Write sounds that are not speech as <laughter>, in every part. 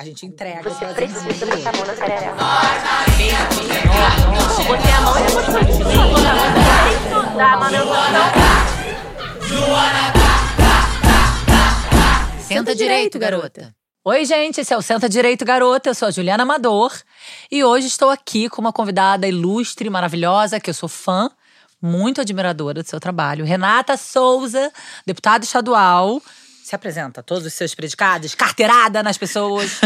A gente entrega. Você precisa botar a mão na xerereca. Botei a mão e depois foi de Tá, mano, eu vou Senta direito, garota. Oi, gente, esse é o Senta Direito Garota. Eu sou a Juliana Amador e hoje estou aqui com uma convidada ilustre, maravilhosa, que eu sou fã, muito admiradora do seu trabalho. Renata Souza, deputada estadual, se apresenta todos os seus predicados, carteirada nas pessoas.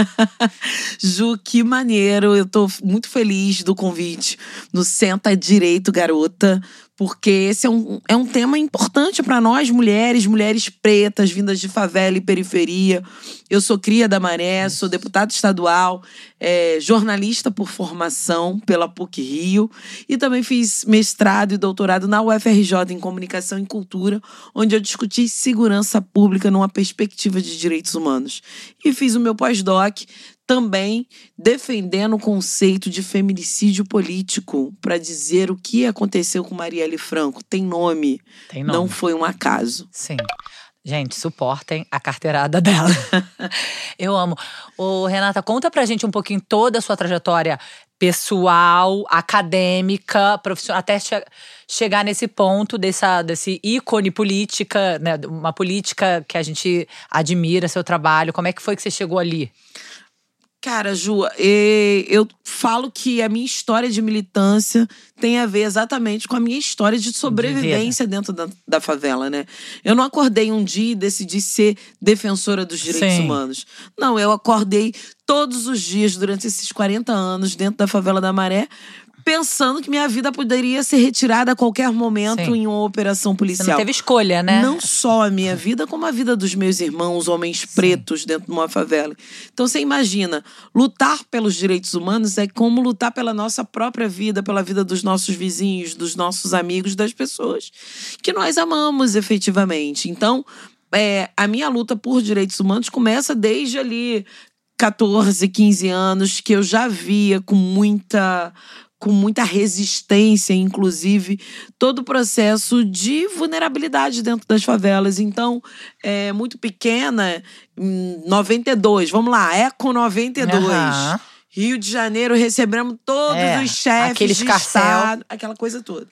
<laughs> Ju, que maneiro. Eu tô muito feliz do convite no Senta Direito Garota, porque esse é um, é um tema importante para nós, mulheres, mulheres pretas, vindas de favela e periferia. Eu sou cria da Maré, sou deputada estadual, é, jornalista por formação pela PUC Rio e também fiz mestrado e doutorado na UFRJ em Comunicação e Cultura, onde eu discuti segurança pública numa perspectiva de direitos humanos. E fiz o meu pós-doc também defendendo o conceito de feminicídio político para dizer o que aconteceu com Marielle Franco. Tem nome. Tem nome. Não foi um acaso. Sim. Gente, suportem a carteirada dela. <laughs> Eu amo. Ô, Renata, conta pra gente um pouquinho toda a sua trajetória pessoal, acadêmica, profissional, até che chegar nesse ponto dessa, desse ícone política, né? Uma política que a gente admira seu trabalho. Como é que foi que você chegou ali? Cara, Ju, eu falo que a minha história de militância tem a ver exatamente com a minha história de sobrevivência dentro da, da favela, né? Eu não acordei um dia e decidi ser defensora dos direitos Sim. humanos. Não, eu acordei todos os dias durante esses 40 anos dentro da favela da Maré pensando que minha vida poderia ser retirada a qualquer momento Sim. em uma operação policial. Você não teve escolha, né? Não só a minha vida, como a vida dos meus irmãos, homens Sim. pretos dentro de uma favela. Então você imagina, lutar pelos direitos humanos é como lutar pela nossa própria vida, pela vida dos nossos vizinhos, dos nossos amigos, das pessoas que nós amamos efetivamente. Então, é, a minha luta por direitos humanos começa desde ali 14, 15 anos, que eu já via com muita com muita resistência, inclusive, todo o processo de vulnerabilidade dentro das favelas. Então, é muito pequena, em 92, vamos lá, Eco 92. Uhum. Rio de Janeiro, recebemos todos é, os chefes aquele de Estado, aquela coisa toda.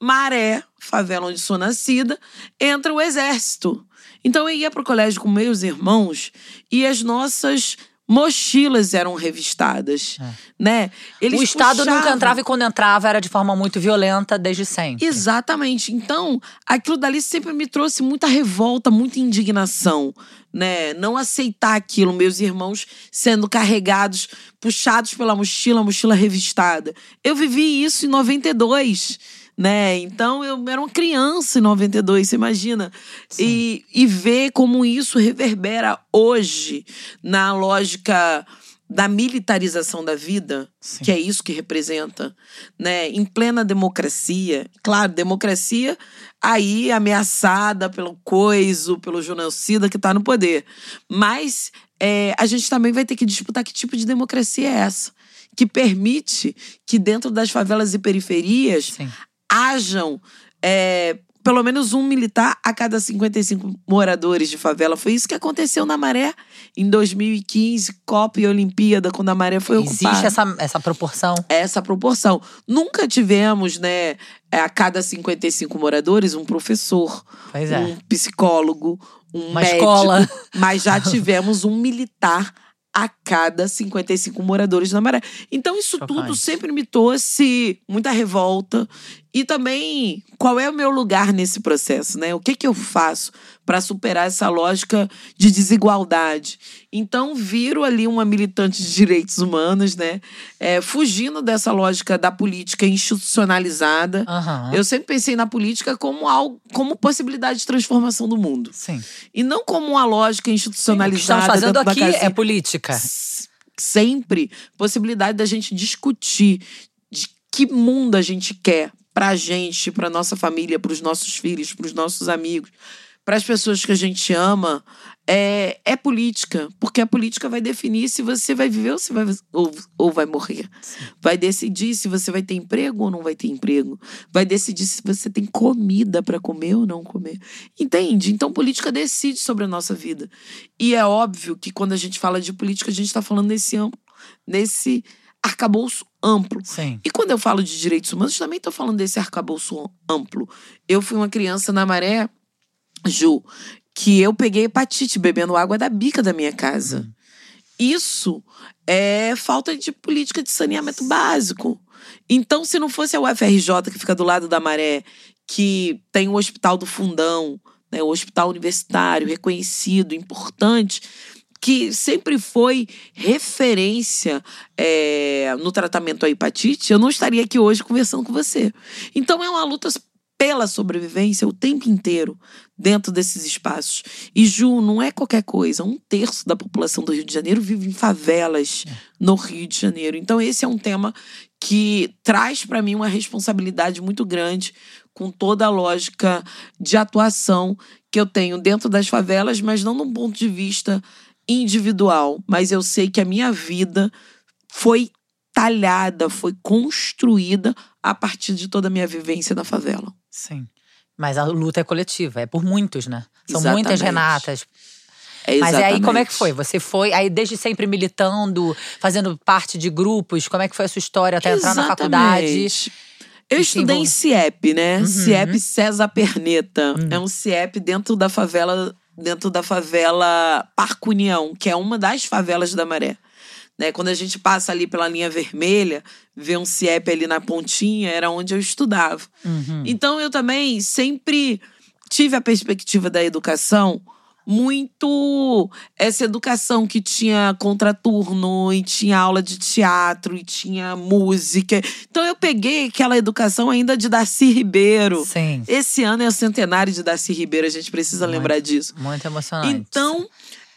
Maré, favela onde sou nascida, entra o exército. Então eu ia para o colégio com meus irmãos e as nossas mochilas eram revistadas, é. né? Eles o Estado puxavam. nunca entrava e quando entrava era de forma muito violenta desde sempre. Exatamente. Então, aquilo dali sempre me trouxe muita revolta, muita indignação, né? Não aceitar aquilo, meus irmãos sendo carregados, puxados pela mochila, mochila revistada. Eu vivi isso em 92 né? Então eu era uma criança em 92, você imagina? E, e ver como isso reverbera hoje na lógica da militarização da vida, Sim. que é isso que representa, né? Em plena democracia, claro, democracia aí ameaçada pelo coiso, pelo genocida que está no poder, mas é, a gente também vai ter que disputar que tipo de democracia é essa que permite que dentro das favelas e periferias Sim hajam é, pelo menos um militar a cada 55 moradores de favela. Foi isso que aconteceu na Maré em 2015, Copa e Olimpíada, quando a Maré foi Existe ocupada. Existe essa, essa proporção? Essa proporção. Nunca tivemos, né, a cada 55 moradores, um professor, é. um psicólogo, um Uma médico. escola. Mas já <laughs> tivemos um militar a cada 55 moradores da Maré. Então, isso Chocante. tudo sempre me trouxe muita revolta. E também, qual é o meu lugar nesse processo, né? O que, que eu faço para superar essa lógica de desigualdade? Então, viro ali uma militante de direitos humanos, né? É, fugindo dessa lógica da política institucionalizada. Uhum. Eu sempre pensei na política como algo, como possibilidade de transformação do mundo. Sim. E não como uma lógica institucionalizada. Sim, o que estamos fazendo aqui é política. Sempre possibilidade da gente discutir de que mundo a gente quer pra gente, pra nossa família, pros nossos filhos, pros nossos amigos, para as pessoas que a gente ama, é, é política. Porque a política vai definir se você vai viver ou, se vai, ou, ou vai morrer. Vai decidir se você vai ter emprego ou não vai ter emprego. Vai decidir se você tem comida para comer ou não comer. Entende? Então, política decide sobre a nossa vida. E é óbvio que quando a gente fala de política, a gente está falando nesse amplo, nesse arcabouço amplo. Sim. E quando eu falo de direitos humanos, também estou falando desse arcabouço amplo. Eu fui uma criança na maré, Ju, que eu peguei hepatite bebendo água da bica da minha casa. Isso é falta de política de saneamento básico. Então, se não fosse a UFRJ, que fica do lado da maré, que tem o Hospital do Fundão, né, o hospital universitário reconhecido, importante, que sempre foi referência é, no tratamento à hepatite, eu não estaria aqui hoje conversando com você. Então é uma luta pela sobrevivência o tempo inteiro dentro desses espaços. E Ju, não é qualquer coisa. Um terço da população do Rio de Janeiro vive em favelas no Rio de Janeiro. Então esse é um tema que traz para mim uma responsabilidade muito grande com toda a lógica de atuação que eu tenho dentro das favelas, mas não num ponto de vista individual, mas eu sei que a minha vida foi talhada, foi construída a partir de toda a minha vivência na favela. Sim. Mas a luta é coletiva, é por muitos, né? São Exatamente. muitas Renatas. É Mas aí, como é que exatamente. foi? Você foi, aí desde sempre militando, fazendo parte de grupos, como é que foi a sua história até entrar na faculdade? Exatamente. Eu estudei em CIEP, né? Uhum. CIEP César Perneta. Uhum. É um CIEP dentro da favela, dentro da favela Parque União, que é uma das favelas da Maré. Né? Quando a gente passa ali pela linha vermelha, vê um CIEP ali na pontinha, era onde eu estudava. Uhum. Então eu também sempre tive a perspectiva da educação muito essa educação que tinha contraturno e tinha aula de teatro e tinha música. Então eu peguei aquela educação ainda de Darcy Ribeiro. Sim. Esse ano é o centenário de Darcy Ribeiro, a gente precisa Muito. lembrar disso. Muito emocionante. Então,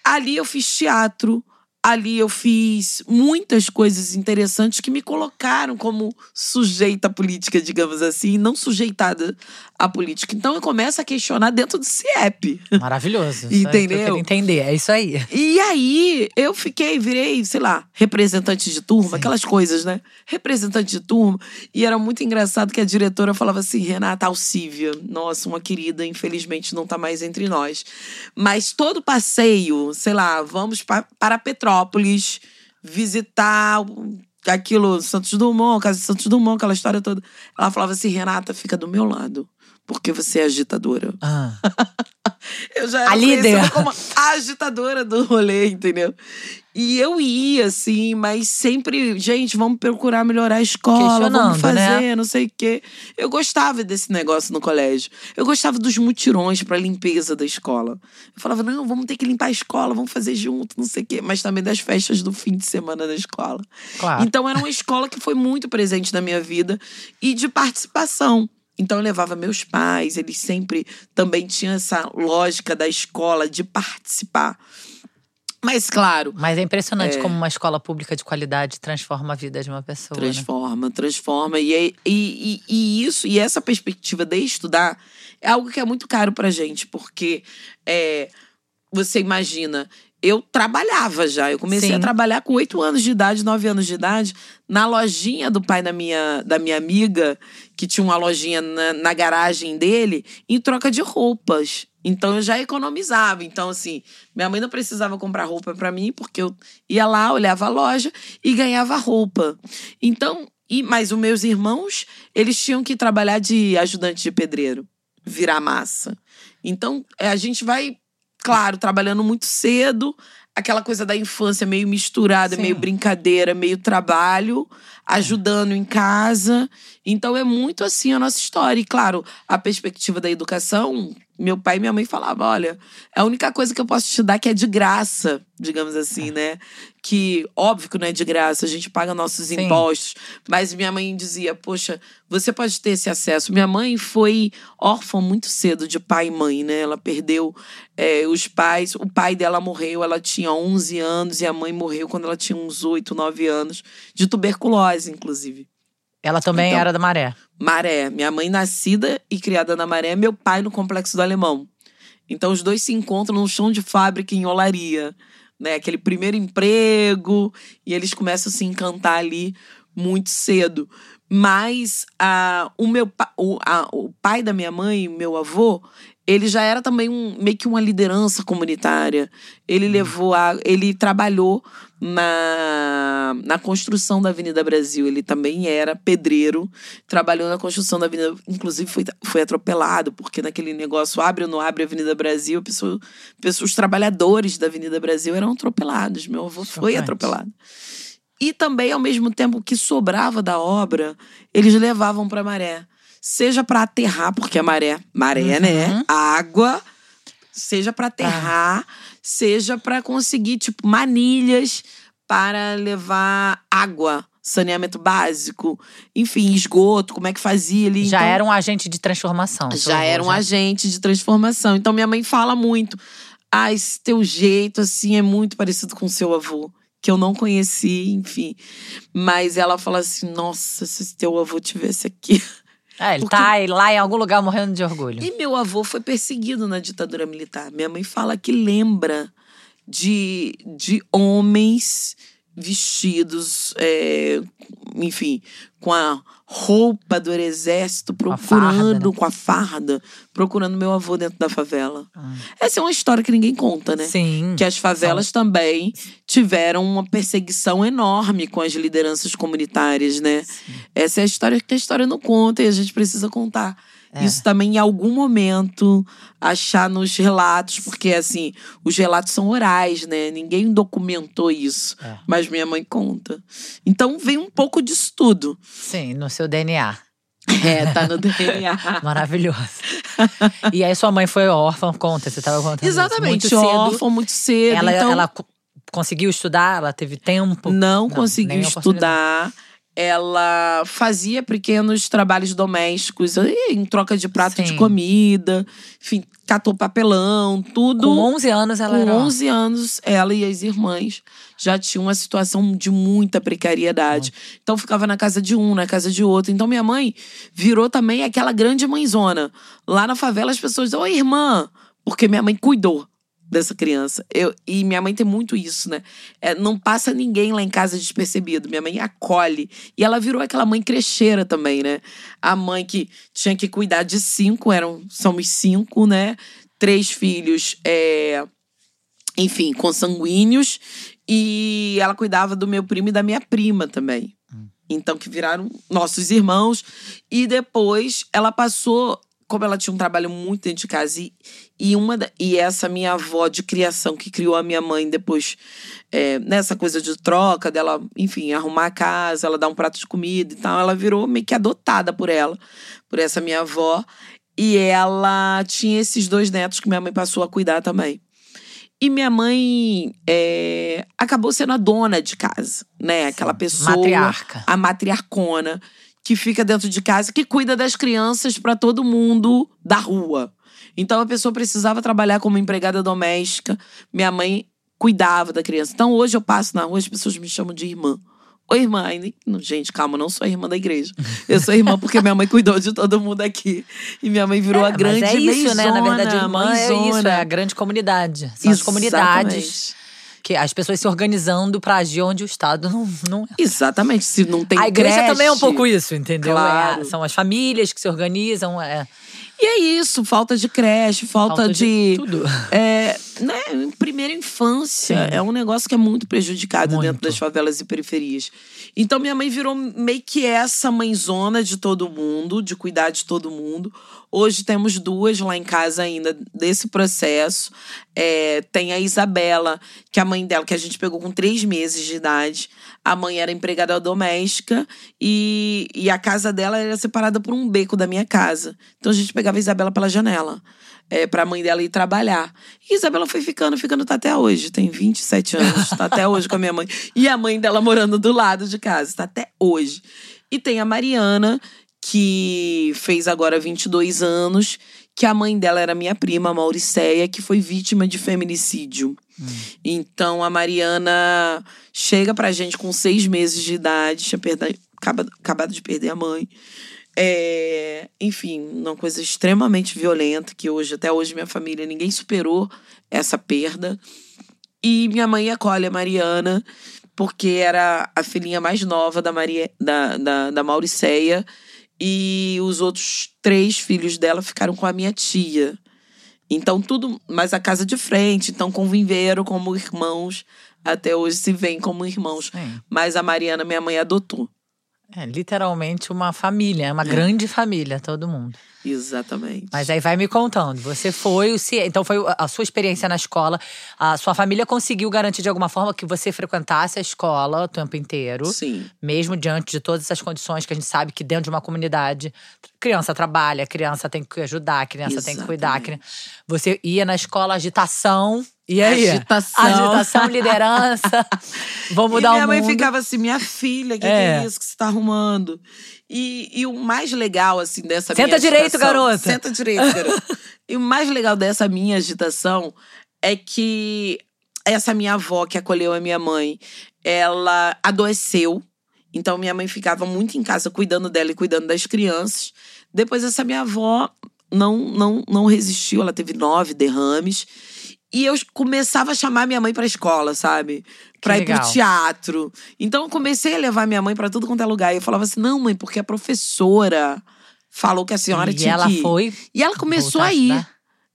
ali eu fiz teatro, ali eu fiz muitas coisas interessantes que me colocaram como sujeita política, digamos assim, não sujeitada à política. Então eu começo a questionar dentro do CIEP. Maravilhoso. <laughs> Entendeu? queria entender, é isso aí. E aí eu fiquei, virei, sei lá, representante de turma, Sim. aquelas coisas, né? Representante de turma. E era muito engraçado que a diretora falava assim: Renata Alcívia, nossa, uma querida, infelizmente não tá mais entre nós. Mas todo passeio, sei lá, vamos pa- para Petrópolis visitar aquilo, Santos Dumont, casa de Santos Dumont, aquela história toda. Ela falava assim: Renata, fica do meu lado. Porque você é agitadora. Ah, <laughs> Eu já era A líder. como a agitadora do rolê, entendeu? E eu ia, assim, mas sempre, gente, vamos procurar melhorar a escola, vamos Questionando, fazer, né? não sei o quê. Eu gostava desse negócio no colégio. Eu gostava dos mutirões pra limpeza da escola. Eu falava, não, vamos ter que limpar a escola, vamos fazer junto, não sei o quê. Mas também das festas do fim de semana da escola. claro. Então era uma <laughs> escola que foi muito presente na minha vida e de participação. Então eu levava meus pais, eles sempre também tinham essa lógica da escola de participar. Mas claro, Mas é impressionante É. como uma escola pública de qualidade transforma a vida de uma pessoa. né? transforma, transforma. E, é- e, e, e isso, e essa perspectiva de estudar é algo que é muito caro pra gente, porque é, você imagina, eu trabalhava já. Eu comecei Sim. a trabalhar com oito anos de idade, nove anos de idade, na lojinha do pai da minha, da minha amiga, que tinha uma lojinha na, na garagem dele, em troca de roupas. Então eu já economizava. Então, assim, minha mãe não precisava comprar roupa pra mim, porque eu ia lá, olhava a loja e ganhava roupa. Então, e, mas os meus irmãos, eles tinham que trabalhar de ajudante de pedreiro, virar massa. Então, a gente vai, claro, trabalhando muito cedo, aquela coisa da infância meio misturada, Sim. meio brincadeira, meio trabalho, ajudando em casa. Então, é muito assim a nossa história. E, claro, a perspectiva da educação, meu pai e minha mãe falavam: olha, é a única coisa que eu posso te dar que é de graça, digamos assim, né? Que, óbvio que não é de graça, a gente paga nossos Sim. impostos. Mas minha mãe dizia: Poxa, você pode ter esse acesso. Minha mãe foi órfã muito cedo de pai e mãe, né? Ela perdeu é, os pais. O pai dela morreu, ela tinha 11 anos, e a mãe morreu quando ela tinha uns 8, 9 anos, de tuberculose, inclusive. Ela também Então, era da Maré. Maré. Minha mãe nascida e criada na Maré, meu pai no Complexo do Alemão. Então os dois se encontram no chão de fábrica em olaria, né? Aquele primeiro emprego e eles começam a se encantar ali muito cedo. Mas a, o meu o, a- o pai da minha mãe, meu avô, ele já era também um, meio que uma liderança comunitária. Ele levou a, ele trabalhou na, na construção da Avenida Brasil. Ele também era pedreiro, trabalhou na construção da Avenida, inclusive foi, foi atropelado, porque naquele negócio abre ou não abre a Avenida Brasil, pessoa, pessoas, os trabalhadores da Avenida Brasil eram atropelados. Meu avô foi Chocante. atropelado. E também, ao mesmo tempo que sobrava da obra, eles levavam para maré. Seja para aterrar, porque a maré, maré, né? Uhum. Água. Seja para aterrar, seja para conseguir, tipo, manilhas para levar água, saneamento básico, enfim, esgoto, como é que fazia ali. Já Então, era um agente de transformação. já era um já. agente de transformação. Então minha mãe fala muito. Ah, esse teu jeito, assim, é muito parecido com o seu avô. Que eu não conheci, enfim. Mas ela fala assim: nossa, se teu avô tivesse aqui. <laughs> É, ele Porque- tá lá em algum lugar morrendo de orgulho. E meu avô foi perseguido na ditadura militar. Minha mãe fala que lembra de, de homens vestidos, é, enfim, com a roupa do exército, a farda, procurando, né? com a farda, procurando meu avô dentro da favela. Ah. Essa é uma história que ninguém conta, né? Sim. Que as favelas também tiveram uma perseguição enorme com as lideranças comunitárias, né? Essa é a história que a história não conta e a gente precisa contar. É. Isso também, em algum momento, achar nos relatos, porque assim, os relatos são orais, né? Ninguém documentou isso. É. Mas minha mãe conta. Então vem um pouco disso tudo. Sim, no seu DNA. É, tá no DNA. <laughs> Maravilhoso. e aí sua mãe foi órfã, conta, você tava contando isso. Exatamente, Muito cedo. muito cedo. Ela, então... ela co- conseguiu estudar? Ela teve tempo? não, Não, conseguiu estudar. Ela fazia pequenos trabalhos domésticos em troca de prato de Sim. comida, enfim, catou papelão, tudo. Com 11 anos ela Com era órfã. 11 anos, ela e as irmãs já tinham uma situação de muita precariedade. Então ficava na casa de um, na casa de outro. Então minha mãe virou também aquela grande mãezona. Lá na favela as pessoas Oi, irmã, porque minha mãe cuidou dessa criança. Eu, e minha mãe tem muito isso, né? É, não passa ninguém lá em casa despercebido. Minha mãe acolhe. E ela virou aquela mãe crecheira também, né? A mãe que tinha que cuidar de cinco, eram, somos cinco, né? Três filhos, é, enfim, consanguíneos. E ela cuidava do meu primo e da minha prima também. Então, que viraram nossos irmãos. E depois ela passou, como ela tinha um trabalho muito dentro de casa, e, e, uma, e essa minha avó de criação que criou a minha mãe depois, é, nessa coisa de troca, dela, enfim, arrumar a casa, ela dar um prato de comida e tal, ela virou meio que adotada por ela, por essa minha avó. E ela tinha esses dois netos que minha mãe passou a cuidar também. E minha mãe é, acabou sendo a dona de casa, né? Aquela pessoa Matriarca. a matriarcona que fica dentro de casa, que cuida das crianças para todo mundo da rua. Então a pessoa precisava trabalhar como empregada doméstica. Minha mãe cuidava da criança. Então hoje eu passo na rua, as pessoas me chamam de irmã. Oi, irmã. Gente, calma, não sou irmã da igreja. Eu sou irmã porque minha mãe cuidou de todo mundo aqui. E minha mãe virou a grande Mas é isso, né? Na verdade, mãezona, irmã é isso, mãezona. é a grande comunidade. São as comunidades Exatamente. Que as pessoas se organizando pra agir onde o Estado não, não Exatamente. Se não tem A igreja creche, também é um pouco isso, entendeu? Claro. É, são as famílias que se organizam. É, E é isso, falta de creche, falta, falta de. tudo. É, né, em primeira infância Sim. é um negócio que é muito prejudicado Muito. dentro das favelas e periferias. Então minha mãe virou meio que essa mãezona de todo mundo, de cuidar de todo mundo. Hoje temos duas lá em casa ainda desse processo. É, tem a Isabela, que é a mãe dela, que a gente pegou com três meses de idade. A mãe era empregada doméstica e, e a casa dela era separada por um beco da minha casa. Então a gente pegava a Isabela pela janela é, pra mãe dela ir trabalhar. E Isabela foi ficando, ficando, tá até hoje. Tem 27 anos, tá até hoje com a minha mãe. E a mãe dela morando do lado de casa, tá até hoje. E tem a Mariana, que fez agora 22 anos, que a mãe dela era minha prima, a Mauricéia, que foi vítima de feminicídio. Então a Mariana chega pra gente com seis meses de idade, tinha perda- acaba- acabado de perder a mãe. É, enfim, uma coisa extremamente violenta que hoje, até hoje, minha família, ninguém superou essa perda. E minha mãe acolhe a Mariana, porque era a filhinha mais nova da, Maria, da, da, da Mauriceia. E os outros três filhos dela ficaram com a minha tia. Então, tudo. Mas a casa de frente, então conviveram como irmãos. Até hoje se veem como irmãos. Sim. Mas a Mariana, minha mãe, adotou. É literalmente uma família, é uma grande família, todo mundo. Exatamente. Mas aí vai me contando. Você foi, o então foi a sua experiência na escola. A sua família conseguiu garantir de alguma forma que você frequentasse a escola o tempo inteiro. Sim. Mesmo diante de todas essas condições que a gente sabe que dentro de uma comunidade, criança trabalha, criança tem que ajudar, criança tem que cuidar. Exatamente. Você ia na escola, agitação. E aí? Agitação. Agitação, liderança. <laughs> Vou mudar e minha o mãe mundo. ficava assim, minha filha, o que, É. que é isso que você tá arrumando? E, e o mais legal, assim, dessa Senta minha direito, agitação- garota. Senta direito, garota. <laughs> e o mais legal dessa minha agitação é que essa minha avó que acolheu a minha mãe, ela adoeceu. Então, minha mãe ficava muito em casa cuidando dela e cuidando das crianças. Depois, essa minha avó não, não, não resistiu, ela teve nove derrames. E eu começava a chamar minha mãe pra escola, sabe? Pra ir pro legal. teatro. Então eu comecei a levar minha mãe pra tudo quanto é lugar. E eu falava assim: não, mãe, porque a professora falou que a senhora e tinha ela que ir. foi. E ela começou a ir.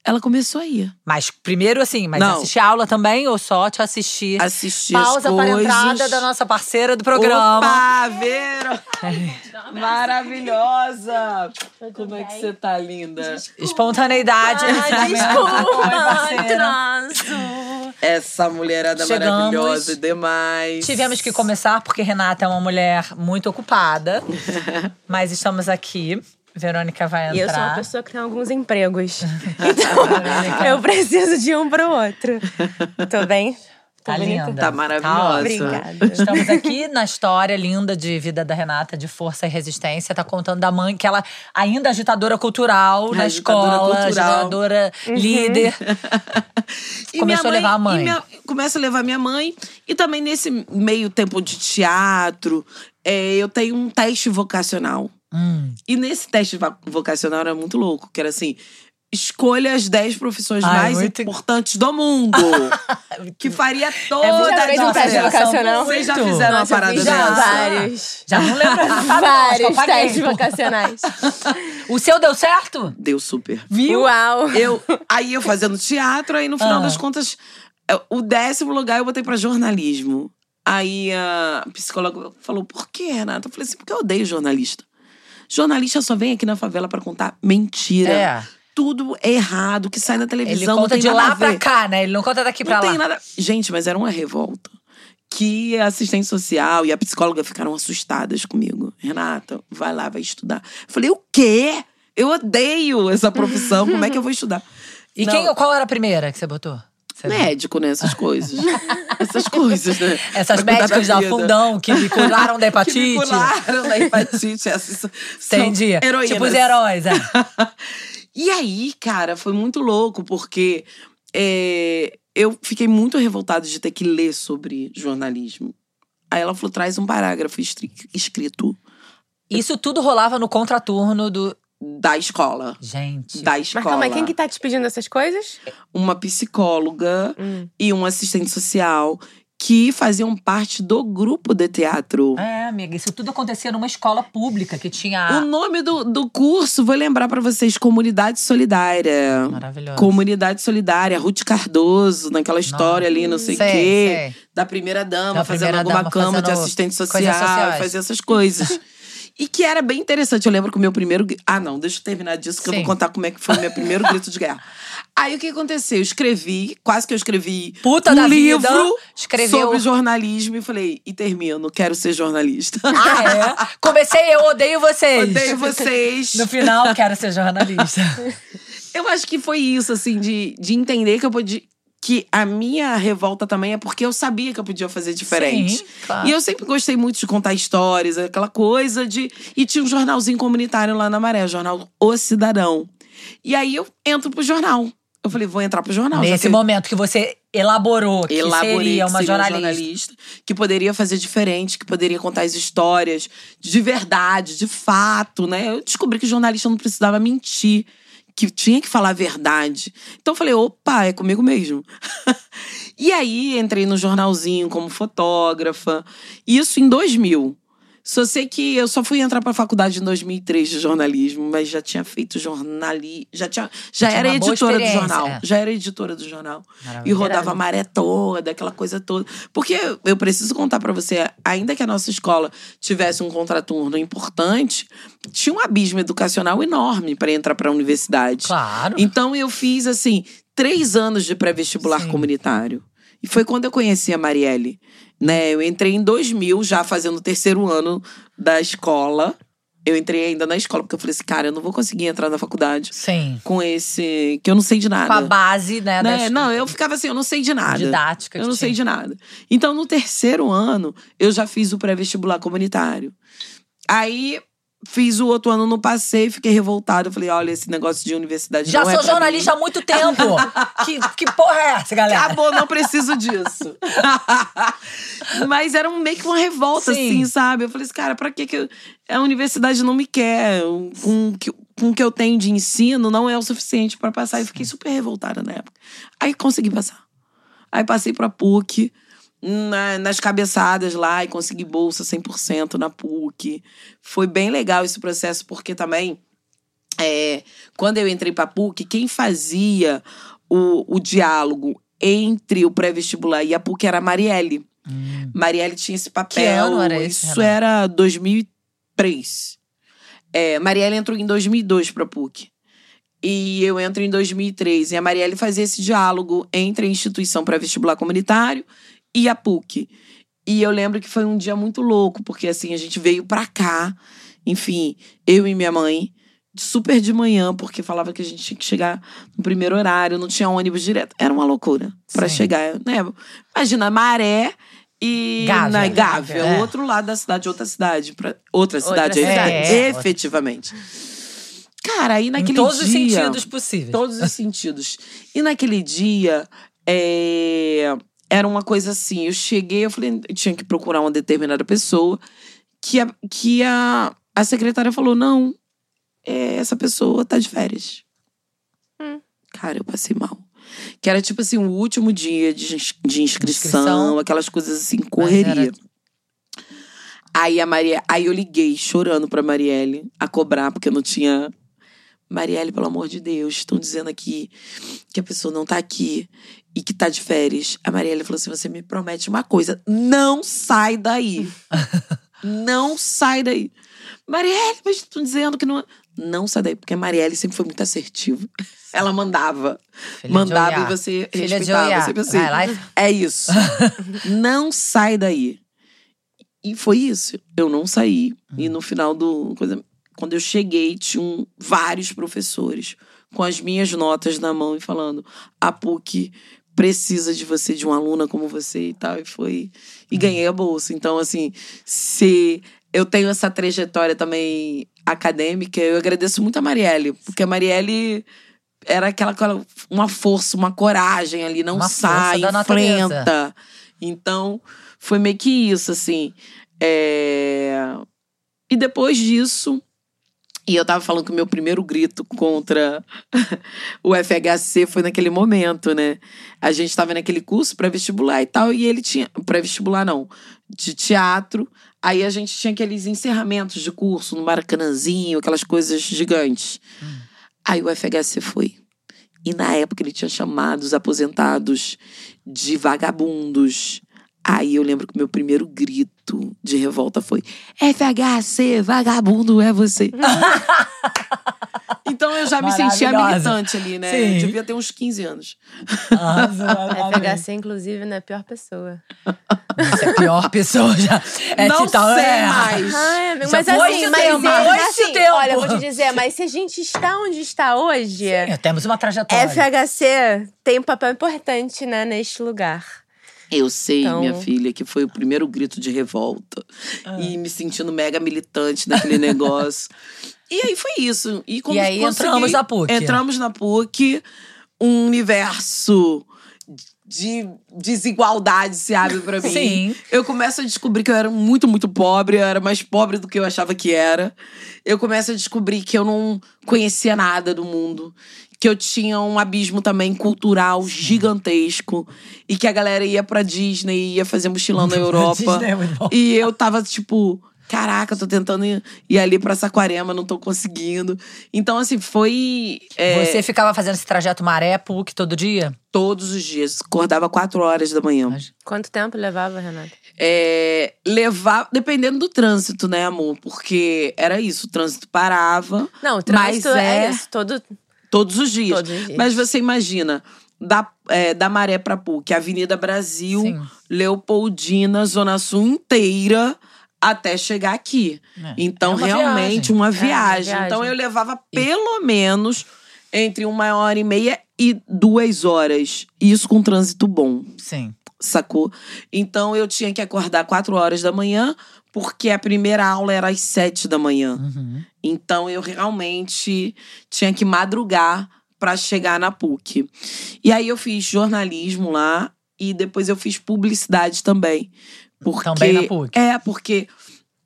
Ela começou a ir. Mas primeiro assim, mas Não. assistir aula também ou só te assistir? Assistir as Pausa para a entrada da nossa parceira do programa. Opa, Vera! <laughs> Maravilhosa! Como é que você tá, linda? Espontaneidade. Ai, desculpa, transo. Essa mulherada Chegamos. maravilhosa demais. Tivemos que começar porque Renata é uma mulher muito ocupada. <laughs> mas estamos aqui. Verônica vai entrar. E eu sou uma pessoa que tem alguns empregos. <laughs> Então, eu preciso de um pro outro. Tô bem? Tá bonita? linda. Tá maravilhosa. Obrigada. Estamos aqui na história linda de vida da Renata, de força e resistência. Tá contando da mãe, que ela ainda é agitadora cultural na Agitadora escola, cultural. agitadora Uhum. líder. <laughs> E Começou minha a levar a mãe. minha- começa a levar minha mãe. E também nesse meio tempo de teatro, é, eu tenho um teste vocacional. Hum. E nesse teste vocacional era muito louco, que era assim. Escolha as 10 profissões Ai, mais muito- importantes do mundo. <laughs> que faria toda É a Já um diferença. vocacional? Vocês já fizeram uma Nossa, eu parada dessa? vários. Já não lembro <laughs> eu Vários testes vocacionais. O seu deu certo? Deu super. Viu? Uau! Eu, aí eu fazendo teatro, aí no final Ah. das contas, é, o décimo lugar eu botei pra jornalismo. Aí a psicóloga falou: por que, Renata? Eu falei assim: porque eu odeio jornalista. Jornalista só vem aqui na favela pra contar mentira. É. Tudo é errado, que sai na Ele televisão. não conta de lá pra cá, né? Ele não conta daqui pra Não lá. tem nada. Gente, mas era uma revolta. Que a assistente social e a psicóloga ficaram assustadas comigo. Renata, vai lá, vai estudar. Eu falei, o quê? Eu odeio essa profissão. Como é que eu vou estudar? <laughs> E Não. quem, qual era a primeira que você botou? Você- Médico, né? Essas coisas. <laughs> Essas coisas, né? Essas Pra médicas da vida. fundão que me curaram da hepatite. <laughs> Que me curaram da hepatite. Essas Entendi. heroínas. Tipo os heróis, é. <laughs> E aí, cara, foi muito louco, porque é, eu fiquei muito revoltada de ter que ler sobre jornalismo. Aí ela falou: traz um parágrafo escrito Isso tudo rolava no contraturno do. Da escola. Gente. Da Mas escola. calma aí, quem que tá te pedindo essas coisas? Uma psicóloga Hum. e um assistente social que faziam parte do grupo de teatro. É, amiga, isso tudo acontecia numa escola pública que tinha. O nome do, do curso, vou lembrar pra vocês, Comunidade Solidária. Maravilhoso. Comunidade Solidária, Ruth Cardoso, naquela história ali, não sei o quê. sei. Da primeira dama, Da fazendo primeira alguma dama, cama de fazendo assistente coisas social, sociais. fazer essas coisas. <laughs> e que era bem interessante. Eu lembro que o meu primeiro. Ah, não, deixa eu terminar disso, que eu Sim. vou contar como é que foi o meu primeiro <laughs> grito de guerra. Aí o que aconteceu? Eu escrevi, quase que eu escrevi Puta um da vida, livro escreveu- sobre jornalismo e falei, e termino, quero ser jornalista. Ah, é? <laughs> Comecei, eu odeio vocês. Odeio vocês. No final, quero ser jornalista. <laughs> Eu acho que foi isso, assim, de, de entender que eu podia. Que a minha revolta também é porque eu sabia que eu podia fazer diferente. Sim, claro. E eu sempre gostei muito de contar histórias, aquela coisa de. E tinha um jornalzinho comunitário lá na Maré, o jornal O Cidadão. E aí eu entro pro jornal. Eu falei, vou entrar pro jornal. Nesse que- momento que você elaborou que elaborei seria que uma seria um jornalista. jornalista que poderia fazer diferente, que poderia contar as histórias de verdade, de fato, né? Eu descobri que jornalista não precisava mentir, que tinha que falar a verdade. Então eu falei, opa, é comigo mesmo. <laughs> e aí entrei no jornalzinho como fotógrafa, isso em 2000. Só sei que eu só fui entrar pra faculdade em 2003 de jornalismo, mas já tinha feito jornalismo, já tinha, já tinha era editora do jornal, é. já era editora do jornal. E rodava a maré toda, aquela coisa toda. Porque eu preciso contar pra você, ainda que a nossa escola tivesse um contraturno importante, tinha um abismo educacional enorme para entrar pra universidade. Claro. Então eu fiz assim, três anos de pré-vestibular comunitário. E foi quando eu conheci a Marielle. Né? Eu entrei em 2000, já fazendo o terceiro ano da escola. Eu entrei ainda na escola, porque eu falei assim, cara, eu não vou conseguir entrar na faculdade Sim. com esse. que eu não sei de nada. Com a base, né? Né? das- Não, eu ficava assim, eu não sei de nada. didática. Eu não tinha. sei de nada. Então, no terceiro ano, eu já fiz o pré-vestibular comunitário. Aí, fiz o outro ano, não passei, fiquei revoltada. Falei, olha, esse negócio de universidade Já não é sou jornalista mim. há muito tempo. <laughs> que, que porra é essa, galera? Acabou, não preciso disso. <laughs> Mas era um, meio que uma revolta, Sim. assim, sabe? Eu falei assim, cara, pra que, que eu- a universidade não me quer? Com o que- com o que eu tenho de ensino, não é o suficiente pra passar. E fiquei super revoltada na época. Aí consegui passar. Aí passei pra PUC, na- nas cabeçadas lá, e consegui bolsa 100% na PUC. Foi bem legal esse processo, porque também, é, quando eu entrei pra PUC, quem fazia o, o diálogo entre o pré-vestibular e a PUC era a Marielle. Hum. Marielle tinha esse papel. Que ano era esse, Isso era 2003. É, Marielle entrou em 2002 pra PUC. E eu entro em 2003. E a Marielle fazia esse diálogo entre a instituição pré-vestibular comunitário e a PUC. E eu lembro que foi um dia muito louco, porque assim, a gente veio pra cá, enfim, eu e minha mãe, super de manhã, porque falava que a gente tinha que chegar no primeiro horário, não tinha ônibus direto. Era uma loucura pra Sim. chegar, né? Imagina, Maré e Gávea. na Gávea, É. outro lado da cidade, outra cidade, pra, outra cidade, cidade. efet- É, é. efetivamente. Cara, aí Em naquele todos os dia, sentidos possíveis. todos os sentidos. E naquele dia, é, era uma coisa assim. Eu cheguei, eu falei, eu tinha que procurar uma determinada pessoa. Que a, que a, a secretária falou: não, é, essa pessoa tá de férias. Hum. Cara, eu passei mal. Que era tipo assim, o último dia de, de inscrição, Inscrição. aquelas coisas assim, correria. era- Aí a Maria, aí eu liguei chorando pra Marielle a cobrar porque eu não tinha Marielle, pelo amor de Deus, estão dizendo aqui que a pessoa não tá aqui e que tá de férias. A Marielle falou assim: "Você me promete uma coisa, não sai daí. <laughs> não sai daí." Marielle, mas estão dizendo que não não sai daí, porque a Marielle sempre foi muito assertiva. <laughs> Ela mandava, Filha mandava e você Filha respeitava, Oiá. sempre assim. Vai lá e É isso. <laughs> não sai daí. E foi isso. Eu não saí. E no final do. Coisa, quando eu cheguei, tinham vários professores com as minhas notas na mão e falando: a PUC precisa de você, de uma aluna como você e tal. E foi. E ganhei a bolsa. Então, assim, se eu tenho essa trajetória também acadêmica, eu agradeço muito a Marielle, porque a Marielle era aquela, aquela uma força, uma coragem ali, não Uma sai, enfrenta. Então, foi meio que isso, assim. É... E depois disso, e eu tava falando que o meu primeiro grito contra <laughs> o FHC foi naquele momento, né? A gente tava naquele curso pré-vestibular e tal, e ele tinha. Pré-vestibular não, de teatro. Aí a gente tinha aqueles encerramentos de curso no Maracanãzinho, aquelas coisas gigantes. Aí o FHC foi. E na época ele tinha chamado os aposentados de vagabundos. Aí eu lembro que o meu primeiro grito de revolta foi: FHC, vagabundo é você. <laughs> então eu já me sentia militante ali, né? Sim. Eu devia ter uns 15 anos. Arrasou, A <laughs> arrasou. FHC, inclusive, não é a pior pessoa. Você é a pior pessoa já. É Não de tal- sei é. mais. Ah, é, mas foi assim, mas tempo, foi esse assim, tempo. olha, eu vou te dizer, mas se a gente está onde está hoje, Sim, temos uma trajetória. FHC tem um papel importante, né, neste lugar. Eu sei, Então- minha filha, que foi o primeiro grito de revolta. Ah. E me sentindo mega militante naquele <laughs> negócio. E aí foi isso. E, como E aí entramos na PUC. Entramos na PUC, um universo de desigualdade se abre pra mim. Sim. Eu começo a descobrir que eu era muito, muito pobre. Eu era mais pobre do que eu achava que era. Eu começo a descobrir que eu não conhecia nada do mundo. Que eu tinha um abismo também cultural gigantesco. E que a galera ia pra Disney, ia fazer mochilão na <laughs> Europa. Disney é muito bom. E eu tava tipo, caraca, tô tentando ir, ir ali pra Saquarema, não tô conseguindo. Então, assim, foi. é, Você ficava fazendo esse trajeto maré PUC todo dia? Todos os dias. Acordava quatro horas da manhã. Quanto tempo levava, Renata? É, levar, dependendo do trânsito, né, amor? Porque era isso, o trânsito parava Não, o Mas trânsito é, é- isso, todo, todos os dias. todos os dias. Mas você imagina, da, é, da Maré pra PUC, Avenida Brasil, Sim. Leopoldina, Zona Sul inteira, até chegar aqui. É. Então, É uma realmente, viagem. uma uma viagem. viagem. Então, eu levava pelo menos entre uma hora e meia e duas horas. Isso com trânsito bom. Sim. sacou? Então eu tinha que acordar quatro horas da manhã, porque a primeira aula era às sete da manhã. Uhum. Então eu realmente tinha que madrugar para chegar na PUC. E aí eu fiz jornalismo lá e depois eu fiz publicidade também. Porque, Também na PUC. É, porque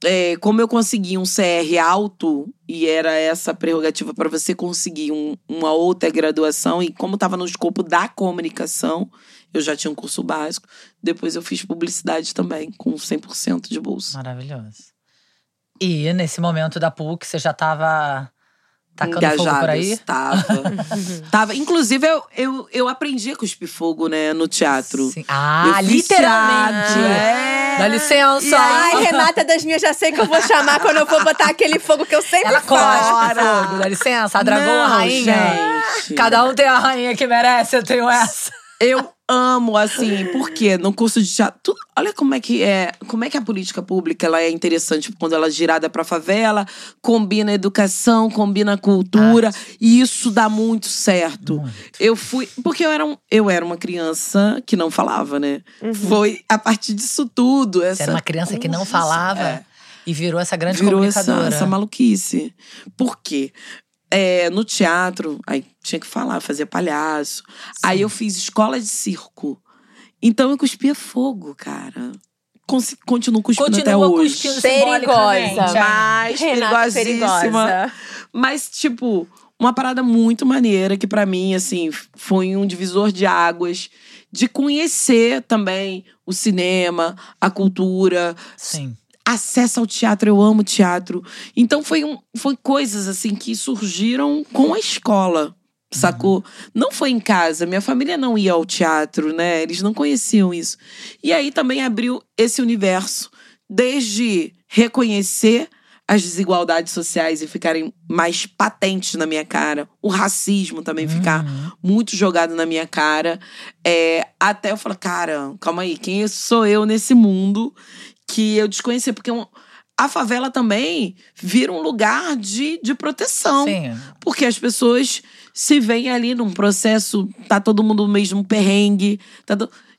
é, como eu consegui um CR alto, e era essa prerrogativa para você conseguir um- uma outra graduação, e como estava no escopo da comunicação, eu já tinha um curso básico. Depois eu fiz publicidade também, com 100% de bolsa. Maravilhoso. E nesse momento da PUC, você já tava tacando fogo Engajada, por aí? Estava. <laughs> Tava. Inclusive, eu, eu, eu aprendi a cuspir fogo, né, no teatro. Sim. Ah, Eu literalmente. é. Dá licença. E aí, Ai, Renata das minhas, já sei que eu vou chamar quando eu for botar aquele fogo que eu sempre Ela Fora. fogo, dá licença. A dragão, a Não, rainha. gente. Cada um tem a rainha que merece, eu tenho essa. Eu amo, assim, porque no curso de teatro. tu- olha como é que é. Como é que a política pública ela é interessante quando ela é girada pra favela, combina educação, combina cultura. E isso dá muito certo. Muito. Eu fui. Porque eu era, um, eu era uma criança que não falava, né? Foi a partir disso tudo. Você Essa era uma criança que não falava é. e virou essa grande virou essa, comunicadora. essa maluquice. Por quê? É, no teatro, aí tinha que falar, fazer palhaço. Aí eu fiz escola de circo. Então eu cuspia fogo, cara. Cons- continuo cuspindo até Continua hoje. cuspindo Perigosa. Mais Renata perigosíssima. perigosa. Mas, tipo, uma parada muito maneira que pra mim, assim, foi um divisor de águas. De conhecer também o cinema, a cultura, Sim. Acesso ao teatro, eu amo teatro. Então foi, um, foi coisas assim que surgiram com a escola. Sacou? Não foi em casa, minha família não ia ao teatro, né? Eles não conheciam isso. E aí também abriu esse universo, desde reconhecer as desigualdades sociais e ficarem mais patentes na minha cara, o racismo também ficar Uhum. muito jogado na minha cara. É, até eu falar, cara, calma aí, quem sou eu nesse mundo que eu desconhecia? Porque um- a favela também vira um lugar de, de proteção. Sim. Porque as pessoas se veem ali num processo, tá todo mundo no mesmo perrengue. Tá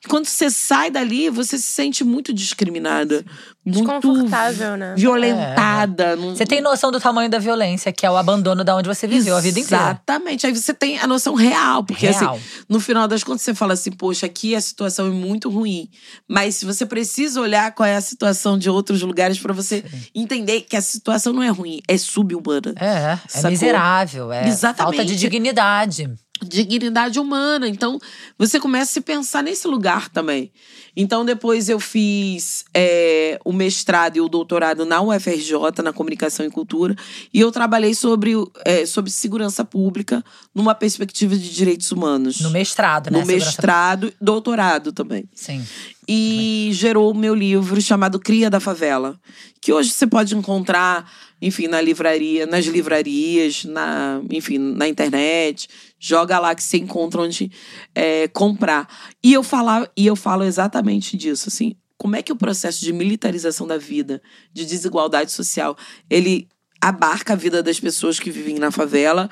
Quando você sai dali, você se sente muito discriminada. Muito Desconfortável, né? violentada. Não- Você tem noção do tamanho da violência, que é o abandono da onde você viveu a vida inteira. Exatamente. Aí você tem a noção real. Porque, Real. assim, no final das contas, você fala assim, poxa, aqui a situação é muito ruim. Mas se você precisa olhar qual é a situação de outros lugares pra você entender que a situação não é ruim, é subhumana. É, é Sacou? miserável. É falta Exatamente. de dignidade. Dignidade humana. Então, você começa a se pensar nesse lugar também. Então, depois eu fiz é, o mestrado e o doutorado na UFRJ, na Comunicação e Cultura. E eu trabalhei sobre, é, sobre segurança pública numa perspectiva de direitos humanos. No mestrado, né? No mestrado, doutorado também. Sim. E gerou o meu livro chamado Cria da Favela, que hoje você pode encontrar, enfim, na livraria, nas livrarias, na, enfim, na internet. Joga lá que você encontra onde é, comprar. E eu falar, e eu falo exatamente disso, assim. Como é que o processo de militarização da vida, de desigualdade social, ele abarca a vida das pessoas que vivem na favela,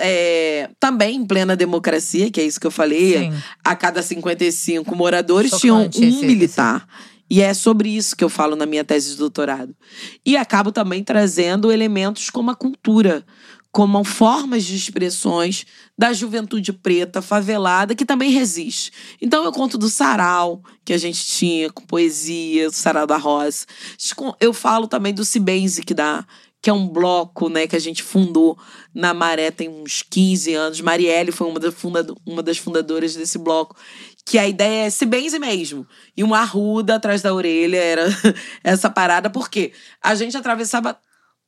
é, também em plena democracia, que é isso que eu falei, Sim. a cada 55 moradores Chocante tinham um esse- militar. E é sobre isso que eu falo na minha tese de doutorado. E acabo também trazendo elementos como a cultura, como formas de expressões da juventude preta, favelada, que também resiste. Então eu conto do sarau que a gente tinha, com poesia, o sarau da Rosa. Eu falo também do Cibense, que dá que é um bloco, né, que a gente fundou na Maré tem uns 15 anos. Marielle foi uma, da fundado, uma das fundadoras desse bloco. Que a ideia é se benze mesmo. E uma arruda atrás da orelha era <laughs> essa parada, porque a gente atravessava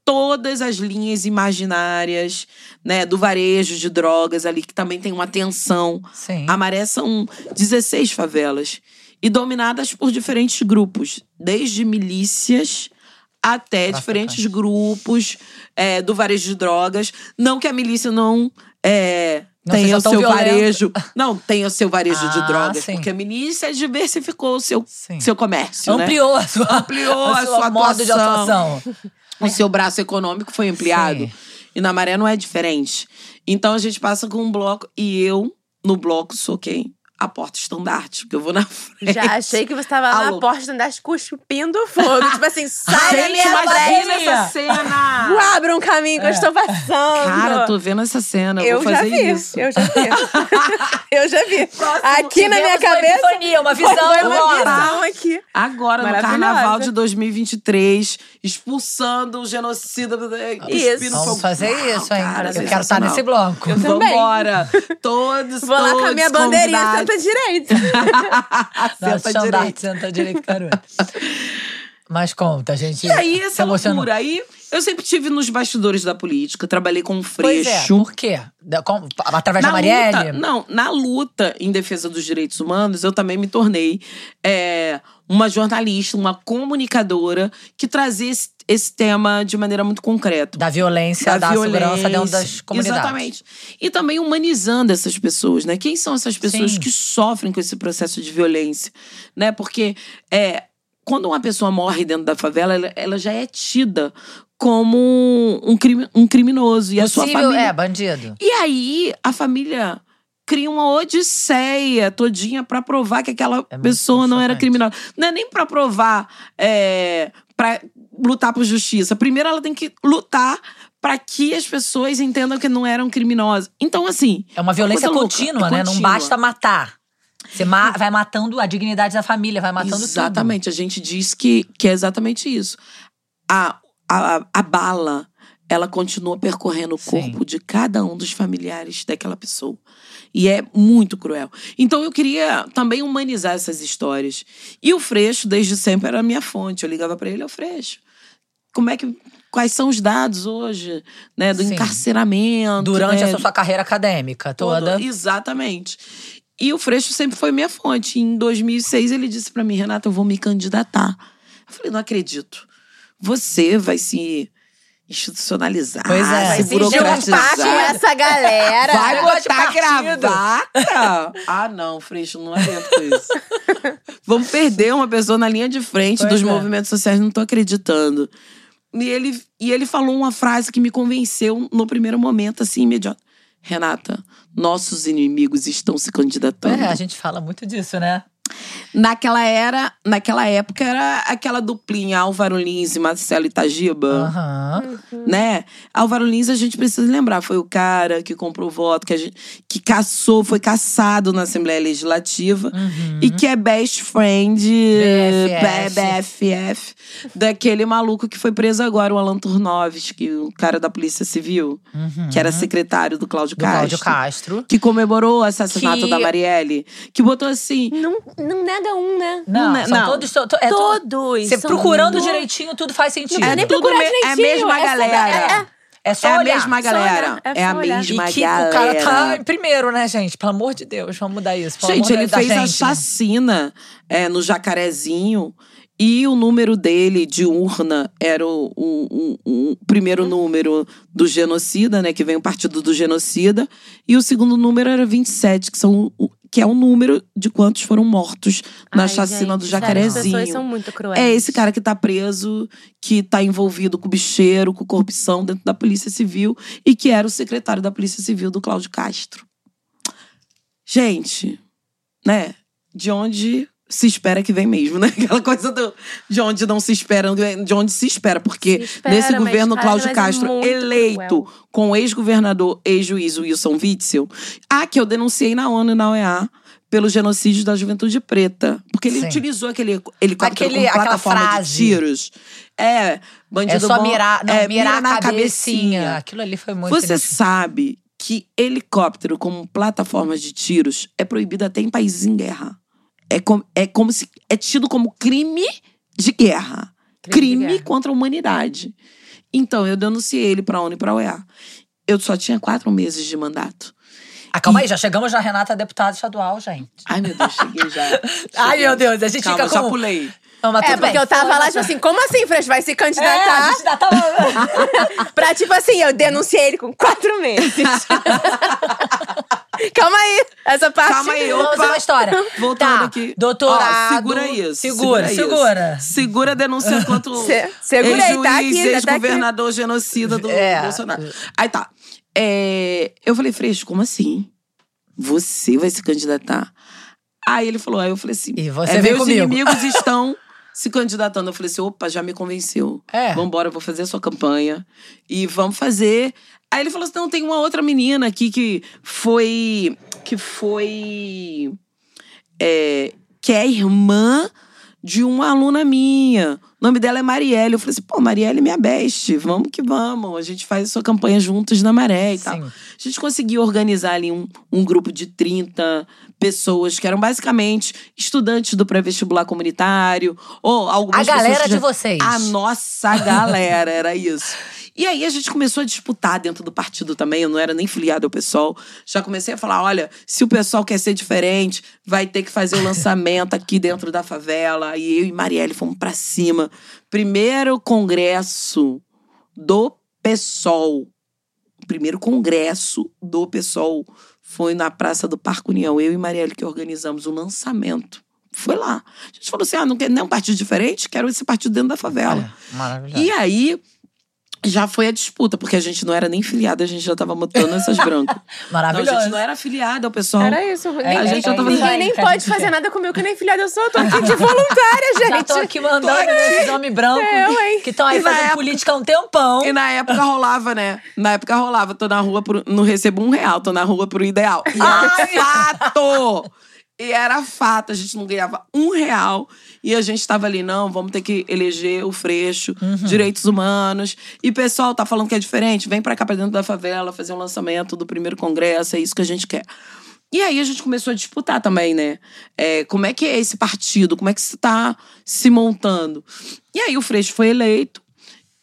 todas as linhas imaginárias, né, do varejo de drogas ali, que também tem uma tensão. Sim. A Maré são 16 favelas e dominadas por diferentes grupos, desde milícias até diferentes grupos é, do varejo de drogas. Não que a milícia não. É, não tenha <laughs> o seu varejo. Não, tenha o seu varejo ah, de drogas. Sim. Porque a milícia diversificou o seu, seu comércio. Né? Ampliou né? a sua, Ampliou a, a sua, modo de atuação. O seu braço econômico foi ampliado. Sim. E na maré não é diferente. Então a gente passa com um bloco. E eu, no bloco, sou quem? A porta estandarte, porque eu vou na <laughs> frente. Já achei que você tava lá na porta estandarte cuspindo fogo. tipo assim, <laughs> sai da minha frente. essa cena! Abra um caminho que é. eu estou passando. Cara, tô vendo essa cena. Eu, eu vou fazer já vi, isso. Eu já vi. <laughs> eu já vi. Próximo aqui na minha cabeça. Uma epifania, uma visão foi uma visão aqui. Agora, no carnaval de 2023, expulsando o genocida. Isso. Vamos fazer isso, hein? Cara, eu quero estar nesse bloco. Eu também. Vambora. Todos, Vou lá com a minha bandeirinha senta <laughs> direito. senta direito. Senta direito, garoto. Mas conta, gente. E aí, essa loucura. Aí, eu sempre tive nos bastidores da política, trabalhei com o Freixo. Pois é, por quê? Através na da Marielle? Luta, não, na luta em defesa dos direitos humanos, eu também me tornei é, uma jornalista, uma comunicadora que trazia esse, esse, tema de maneira muito concreta. Da violência, da, da violência, segurança dentro das comunidades. Exatamente. E também humanizando essas pessoas, né? Quem são essas pessoas Sim. que sofrem com esse processo de violência? Né? Porque é, quando uma pessoa morre dentro da favela, ela, ela já é tida como um, crime, um criminoso. E Possível, a sua família. É, bandido. E aí, a família cria uma odisseia todinha para provar que aquela é pessoa não era criminosa. Não é nem para provar, é, para lutar por justiça. Primeiro, ela tem que lutar para que as pessoas entendam que não eram criminosas. Então, assim. É uma violência contínua, né? Contínua. Não basta matar. Você ma vai matando a dignidade da família, vai matando exatamente. tudo. Exatamente. A gente diz que, que é exatamente isso. A, a, a bala, ela continua percorrendo o corpo Sim. de cada um dos familiares daquela pessoa. E é muito cruel. Então eu queria também humanizar essas histórias. E o Freixo, desde sempre, era a minha fonte. Eu ligava para ele, o Freixo. Como é que quais são os dados hoje, né, do Sim. encarceramento. Durante né? essa sua carreira acadêmica toda. Todo, exatamente. E o Freixo sempre foi minha fonte. Em 2006 ele disse para mim, Renata, eu vou me candidatar. Eu falei, não acredito. Você vai se institucionalizar, pois é. se burocratizar. com essa galera. Vai botar gravata. <laughs> ah, não, Freixo, não aguento com isso. Vamos perder uma pessoa na linha de frente pois dos é. movimentos sociais, não tô acreditando. E ele, e ele falou uma frase que me convenceu no primeiro momento, assim, imediato. Renata, nossos inimigos estão se candidatando. É, a gente fala muito disso, né? Naquela era, naquela época era aquela duplinha Álvaro Lins e Marcelo Itagiba, uhum. né? Álvaro Lins a gente precisa lembrar, foi o cara que comprou voto, que, a gente, que caçou, foi caçado na Assembleia Legislativa uhum. e que é best friend BFF. BFF daquele maluco que foi preso agora, o Alan Turnovski, o cara da Polícia Civil, uhum. que era secretário do Cláudio do Castro. Cláudio Castro. Que comemorou o assassinato que... da Marielle, que botou assim, não, não nega um, né? Não, não, são não. todos. To, é, todos. Você procurando direitinho, tudo faz sentido. Não é nem procurar me, direitinho. É a mesma galera. É, é, é só é olhar. a mesma galera. É, é, a mesma e que galera. O cara tá em primeiro, né, gente? Pelo amor de Deus, vamos mudar isso. Pelo gente, ele fez gente, a chacina é, no Jacarezinho. E o número dele de urna era o, o, o, o, primeiro número do genocida, né? Que vem o partido do genocida. E o segundo número era 27, que são que é o número de quantos foram mortos na Ai, chacina gente, do Jacarezinho. As pessoas são muito cruéis. É esse cara que tá preso, que tá envolvido com bicheiro, com corrupção dentro da Polícia Civil e que era o secretário da Polícia Civil do Cláudio Castro. Gente, né? De onde se espera que vem mesmo, né? <laughs> Aquela coisa do, de onde não se espera, de onde se espera. Porque Se espera, nesse governo, Cláudio é Castro, muito eleito cruel. com o ex-governador, ex-juiz Wilson Witzel, ah, que eu denunciei na ONU e na OEA pelo genocídio da juventude preta. Porque ele Sim. utilizou aquele helicóptero Aquele- como aquela plataforma frase. de tiros. É, bandido É só bom, mirar, não, é, mirar mira na cabecinha. Aquilo ali foi muito Você sabe que helicóptero como plataforma de tiros é proibido até em países em guerra. É, com, é como se é tido como crime de guerra. Crime de Crime, guerra. contra a humanidade. Então, eu denunciei ele pra ONU e pra OEA. Eu só tinha quatro meses de mandato. Ah, calma aí, já chegamos na Renata, deputada estadual, gente. Ai, meu Deus, cheguei já. <laughs> Ai, meu Deus, a gente Calma, fica já com... pulei. Não, mas É, porque bem. eu tava lá, tipo assim, como assim, Fresh? Vai se É, a candidatar? gente tava... <laughs> pra, tipo assim, eu denunciei ele com quatro meses. <laughs> Calma aí, essa parte. Calma aí, Vamos opa. uma história. Voltando Tá, aqui. doutorado. Ó, segura isso. Segura, isso. segura. Segura a denúncia contra o <laughs> Se- segura aí, tá ex-juiz, aqui, já tá ex-governador genocida do É. Bolsonaro. Aí tá. É, eu falei, Freixo, como assim? Você vai se candidatar? Aí ele falou, aí eu falei assim, E você é, vem meus comigo. inimigos estão se candidatando. Eu falei assim, opa, já me convenceu. É. Vambora, vou fazer a sua campanha. E vamos fazer. Aí ele falou assim: não, tem uma outra menina aqui que foi. Que foi. é, que é irmã de uma aluna minha. O nome dela é Marielle. Eu falei assim: pô, Marielle é minha best. Vamos que vamos. A gente faz a sua campanha juntos na maré e tal. Sim. A gente conseguiu organizar ali um, um grupo de 30 pessoas que eram basicamente estudantes do pré-vestibular comunitário. Ou algumas A galera que de já- vocês. a nossa galera, era isso. <laughs> E aí a gente começou a disputar dentro do partido também. Eu não era nem filiado ao pessoal. Já comecei a falar: olha, se o pessoal quer ser diferente, vai ter que fazer o <laughs> lançamento aqui dentro da favela. E eu e Marielle fomos pra cima. Primeiro congresso do PSOL. Primeiro congresso do PSOL foi na Praça do Parque União. Eu e Marielle que organizamos o lançamento. Foi lá. A gente falou assim: ah, não quer nem um partido diferente? Quero esse partido dentro da favela. É, maravilhoso. E aí já foi a disputa, porque a gente não era nem filiada, a gente já tava botando essas brancas. <laughs> Não, a Maravilhoso. gente não era filiada ao pessoal. Era isso. É, a gente já tava- ninguém nem pode fazer quer. nada comigo, que nem filhada eu sou. Eu tô aqui <laughs> de voluntária, gente. Já tô aqui mandando esses homens brancos Eu, hein? que estão aí E fazendo época- política há um tempão. E na época rolava, né? Na época rolava, tô na rua, pro, não recebo um real, tô na rua pro ideal. E era fato! E era fato, a gente não ganhava um real. E a gente tava ali, não, vamos ter que eleger o Freixo, direitos humanos. E o pessoal tá falando que é diferente, vem pra cá pra dentro da favela fazer um lançamento do primeiro congresso, é isso que a gente quer. E aí a gente começou a disputar também, né? É, como é que é esse partido? Como é que se tá se montando? E aí o Freixo foi eleito.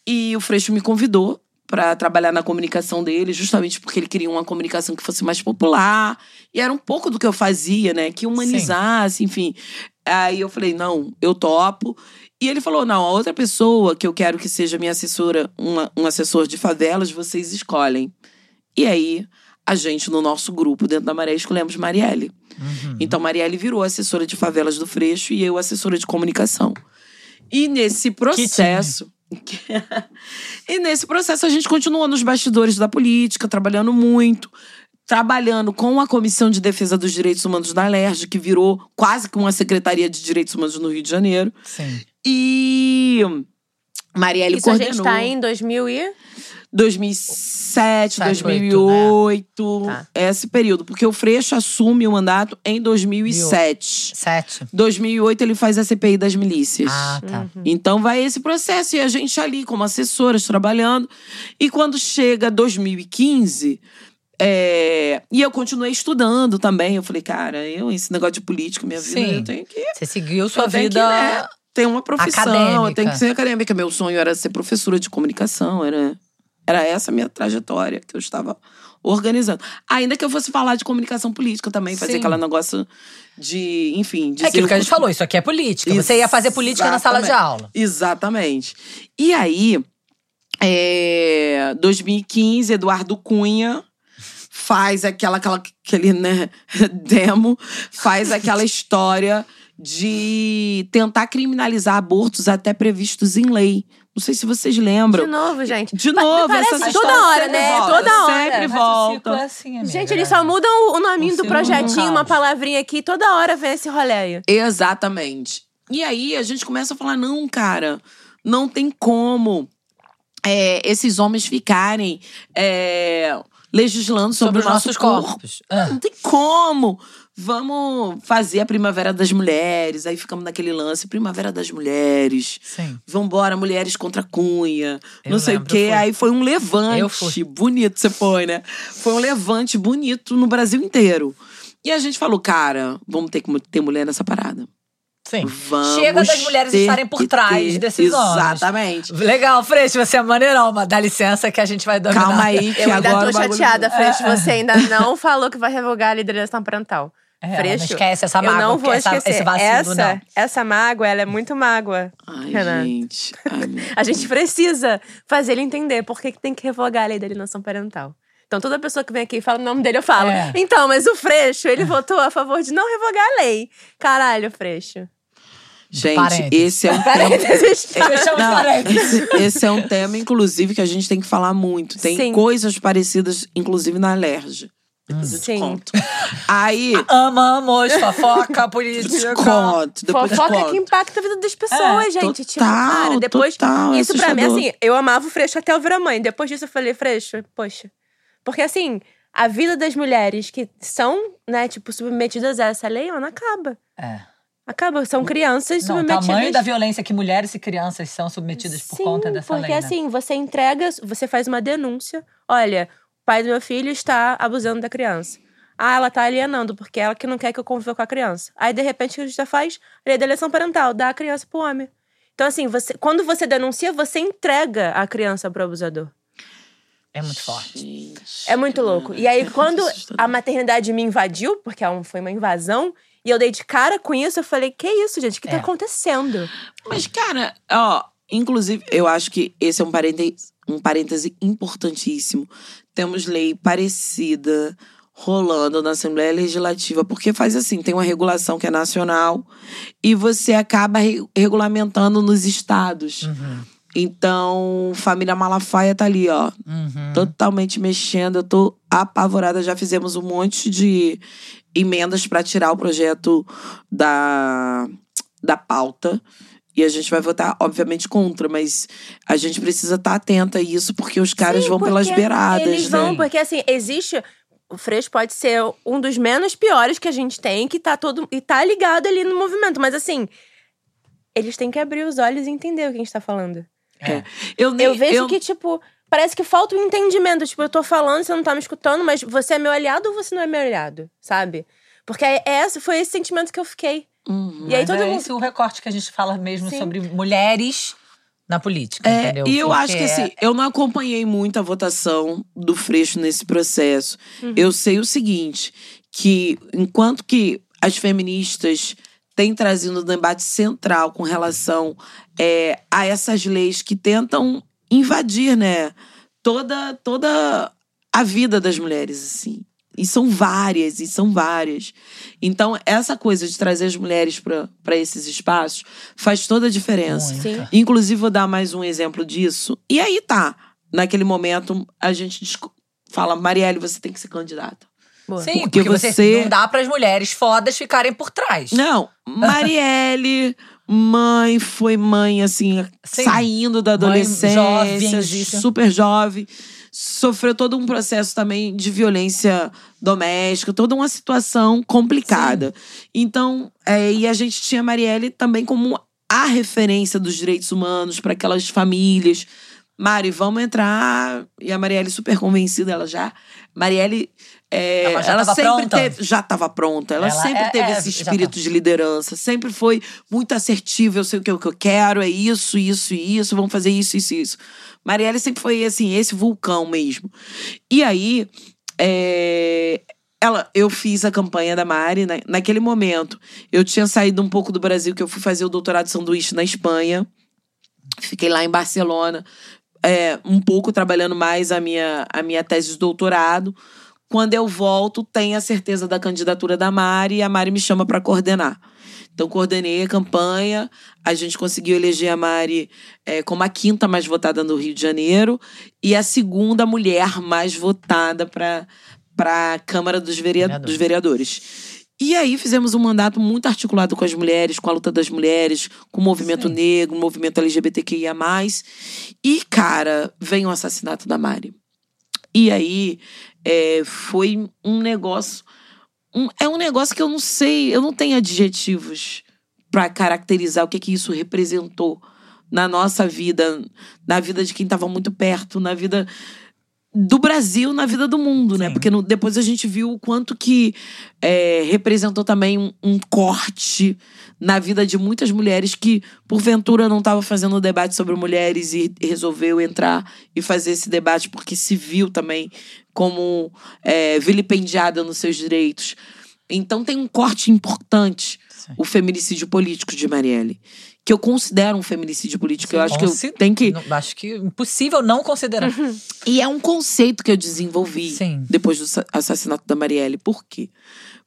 E o Freixo me convidou para trabalhar na comunicação dele, justamente porque ele queria uma comunicação que fosse mais popular. E era um pouco do que eu fazia, né? Que humanizasse, enfim. Aí eu falei, não, eu topo. E ele falou, não, a outra pessoa que eu quero que seja minha assessora, uma, um assessor de favelas, vocês escolhem. E aí, a gente, no nosso grupo, dentro da Maré, escolhemos Marielle. Uhum. Então, Marielle virou assessora de favelas do Freixo e eu assessora de comunicação. E nesse processo. E nesse processo a gente continuou nos bastidores da política, trabalhando muito, trabalhando com a Comissão de Defesa dos Direitos Humanos da LERJ, que virou quase que uma Secretaria de Direitos Humanos no Rio de Janeiro. Sim. E Marielle Isso a coordenou. gente tá em 2000 e... 2007, Sete, 2008, Tá. esse período. Porque o Freixo assume o mandato em 2007. Sete. 2008 ele faz a CPI das milícias. Ah, tá. Uhum. Então vai esse processo e a gente ali como assessoras trabalhando. E quando chega 2015, é, e eu continuei estudando também. Eu falei, cara, eu esse negócio de política, minha vida, Sim. eu tenho que Você seguiu sua vida. que, né, ter uma profissão, tenho que ser acadêmica. Meu sonho era ser professora de comunicação, era era essa a minha trajetória que eu estava organizando. Ainda que eu fosse falar de comunicação política também, fazer Sim. aquele negócio de, enfim, dizer É aquilo que a gente falou, isso aqui é política. Você ia fazer política na sala de aula. Exatamente. E aí, é, 2015, Eduardo Cunha faz aquela, aquela aquele né, <laughs> demo, faz aquela história de tentar criminalizar abortos até previstos em lei. Não sei se vocês lembram. De novo, gente. De novo, parece essa toda hora, né? volta, Toda hora. Sempre o volta. é assim, amiga. Gente, eles só mudam o nominho do projetinho, uma palavrinha aqui, toda hora vem esse rolê aí. Exatamente. E aí a gente começa a falar: não, cara, não tem como é, esses homens ficarem é, legislando sobre, Sobre os o nosso nossos corpo. corpos. Ah. Não tem como. Vamos fazer a Primavera das Mulheres. Aí ficamos naquele lance: Primavera das Mulheres. Sim. Vambora, mulheres contra Cunha. Eu não sei lembro, o quê. Aí foi um levante Eu fui. bonito, você foi, né? Foi um levante bonito no Brasil inteiro. E a gente falou, cara, vamos ter que ter mulher nessa parada. Sim. Vamos Chega das mulheres estarem por trás ter. desses homens. Exatamente. Legal, Freixo, você é maneirão, mas dá licença que a gente vai dominar. Calma aí, que Eu ainda agora tô o bagulho- chateada, Freixo. Você <laughs> ainda não falou que vai revogar a liderança parental. É, Freixo, não esquece essa Eu mágoa, não porque vou essa- esquecer. esse vacilo, essa, não. essa mágoa, ela é muito mágoa. Ai, Renan. gente. Ai, <laughs> A gente precisa fazer ele entender por que tem que revogar a lei da alienação parental. Então, toda pessoa que vem aqui e fala o nome dele, eu falo. É. Então, mas o Freixo, ele votou a favor de não revogar a lei. Caralho, Freixo. Gente, Parênteses. esse é um <laughs> tema. Parênteses. Não, esse, esse é um tema, inclusive, que a gente tem que falar muito. Tem Sim. coisas parecidas, inclusive, na Alerj. Depois eu te Sim. conto. <laughs> Aí, Amamos, fofoca, eu política. conto. Depois Fofoca conto. que impacta a vida das pessoas, É, gente. tipo, total, cara, depois. total, isso pra mim, assustador. assim, eu amava o Freixo até eu virar mãe. Depois disso, eu falei, Freixo, poxa. Porque, assim, a vida das mulheres que são, né, tipo, submetidas a essa lei, mano, acaba. É. Acaba. São crianças Não, o submetidas. tamanho da violência que mulheres e crianças são submetidas por Sim, conta dessa porque lei, né? assim, você entrega, você faz uma denúncia. Olha, o pai do meu filho está abusando da criança. Ah, ela tá alienando, porque ela que não quer que eu conviva com a criança. Aí, de repente, o que a gente já faz? Lei da eleição parental, dá a criança pro homem. Então, assim, você, quando você denuncia, você entrega a criança pro abusador. É muito forte. Gente, É muito louco. E aí, é quando a maternidade me invadiu, porque é foi uma invasão, e eu dei de cara com isso, eu falei: que isso, gente? O que É. tá acontecendo? Mas, cara, ó, inclusive, eu acho que esse é um parêntese, um parêntese importantíssimo. Temos lei parecida rolando na Assembleia Legislativa, porque faz assim, tem uma regulação que é nacional e você acaba re- regulamentando nos estados. Uhum. Então, família Malafaia tá ali, ó, Uhum. totalmente mexendo. Eu tô apavorada. Já fizemos um monte de emendas para tirar o projeto da, da pauta. E a gente vai votar, obviamente, contra, mas a gente precisa estar atenta a isso, porque os caras Sim, vão pelas beiradas, Eles né? vão, porque assim, existe. O Freixo pode ser um dos menos piores que a gente tem, que tá todo. e tá ligado ali no movimento. Mas assim, eles têm que abrir os olhos e entender o que a gente tá falando. É. Eu, nem- Eu vejo eu- que, tipo, parece que falta um entendimento. Tipo, eu tô falando, você não tá me escutando, mas você é meu aliado ou você não é meu aliado? Sabe? Porque é esse, foi esse sentimento que eu fiquei. Uhum. E aí todo é mundo- esse o recorte que a gente fala mesmo Sim. sobre mulheres na política, É, entendeu? e eu Porque acho que assim, eu não acompanhei muito a votação do Freixo nesse processo. Uhum. Eu sei o seguinte, que enquanto que as feministas têm trazido um debate central com relação é, a essas leis que tentam invadir, né, toda toda a vida das mulheres, assim. E são várias, e são várias. Então, essa coisa de trazer as mulheres para esses espaços faz toda a diferença. Sim. Inclusive, vou dar mais um exemplo disso. E aí tá. Naquele momento, a gente fala, Marielle, você tem que ser candidata. Boa. Sim, Porque porque, você... você- não dá para as mulheres fodas ficarem por trás. Não, <laughs> Marielle, mãe, foi mãe, assim, Sim. saindo da Mãe adolescência, jovenzíssima. super jovem. Sofreu todo um processo também de violência doméstica, toda uma situação complicada. Então, é, e a gente tinha a Marielle também como a referência dos direitos humanos para aquelas famílias. Mari, vamos entrar. E a Marielle super convencida, ela já. Marielle. É, Ela sempre pronta? teve. Já estava pronta. Ela, Ela sempre é- teve é, esse espírito de liderança. Sempre foi muito assertiva. Eu sei o que eu, o que eu quero, é isso, isso e isso. Vamos fazer isso, isso e isso. Marielle sempre foi, assim, esse vulcão mesmo. E aí. é, ela, eu fiz a campanha da Mari na, naquele momento. Eu tinha saído um pouco do Brasil, que eu fui fazer o doutorado de sanduíche na Espanha. Fiquei lá em Barcelona, é, um pouco trabalhando mais a minha, a minha tese de doutorado. Quando eu volto, tenho a certeza da candidatura da Mari e a Mari me chama para coordenar. Então, coordenei a campanha. A gente conseguiu eleger a Mari é, como a quinta mais votada no Rio de Janeiro e a segunda mulher mais votada para a Câmara dos, Vereador. dos Vereadores. E aí fizemos um mandato muito articulado com as mulheres, com a luta das mulheres, com o movimento Sim. negro, o movimento LGBTQIA. E, cara, vem o assassinato da Mari. E aí é, foi um negócio. um- é um negócio que eu não sei, eu não tenho adjetivos pra caracterizar o que, que isso representou na nossa vida, na vida de quem estava muito perto, na vida do Brasil, na vida do mundo, né? Sim. Porque no- depois a gente viu o quanto que é, representou também um, um corte na vida de muitas mulheres que, porventura, não estavam fazendo debate sobre mulheres e resolveu entrar e fazer esse debate porque se viu também como é, vilipendiada nos seus direitos. Então tem um corte importante, Sim. o feminicídio político de Marielle. Que eu considero um feminicídio político. eu acho que eu tenho que. Não, acho que impossível não considerar. E é um conceito que eu desenvolvi Sim. depois do sa- assassinato da Marielle. Por quê?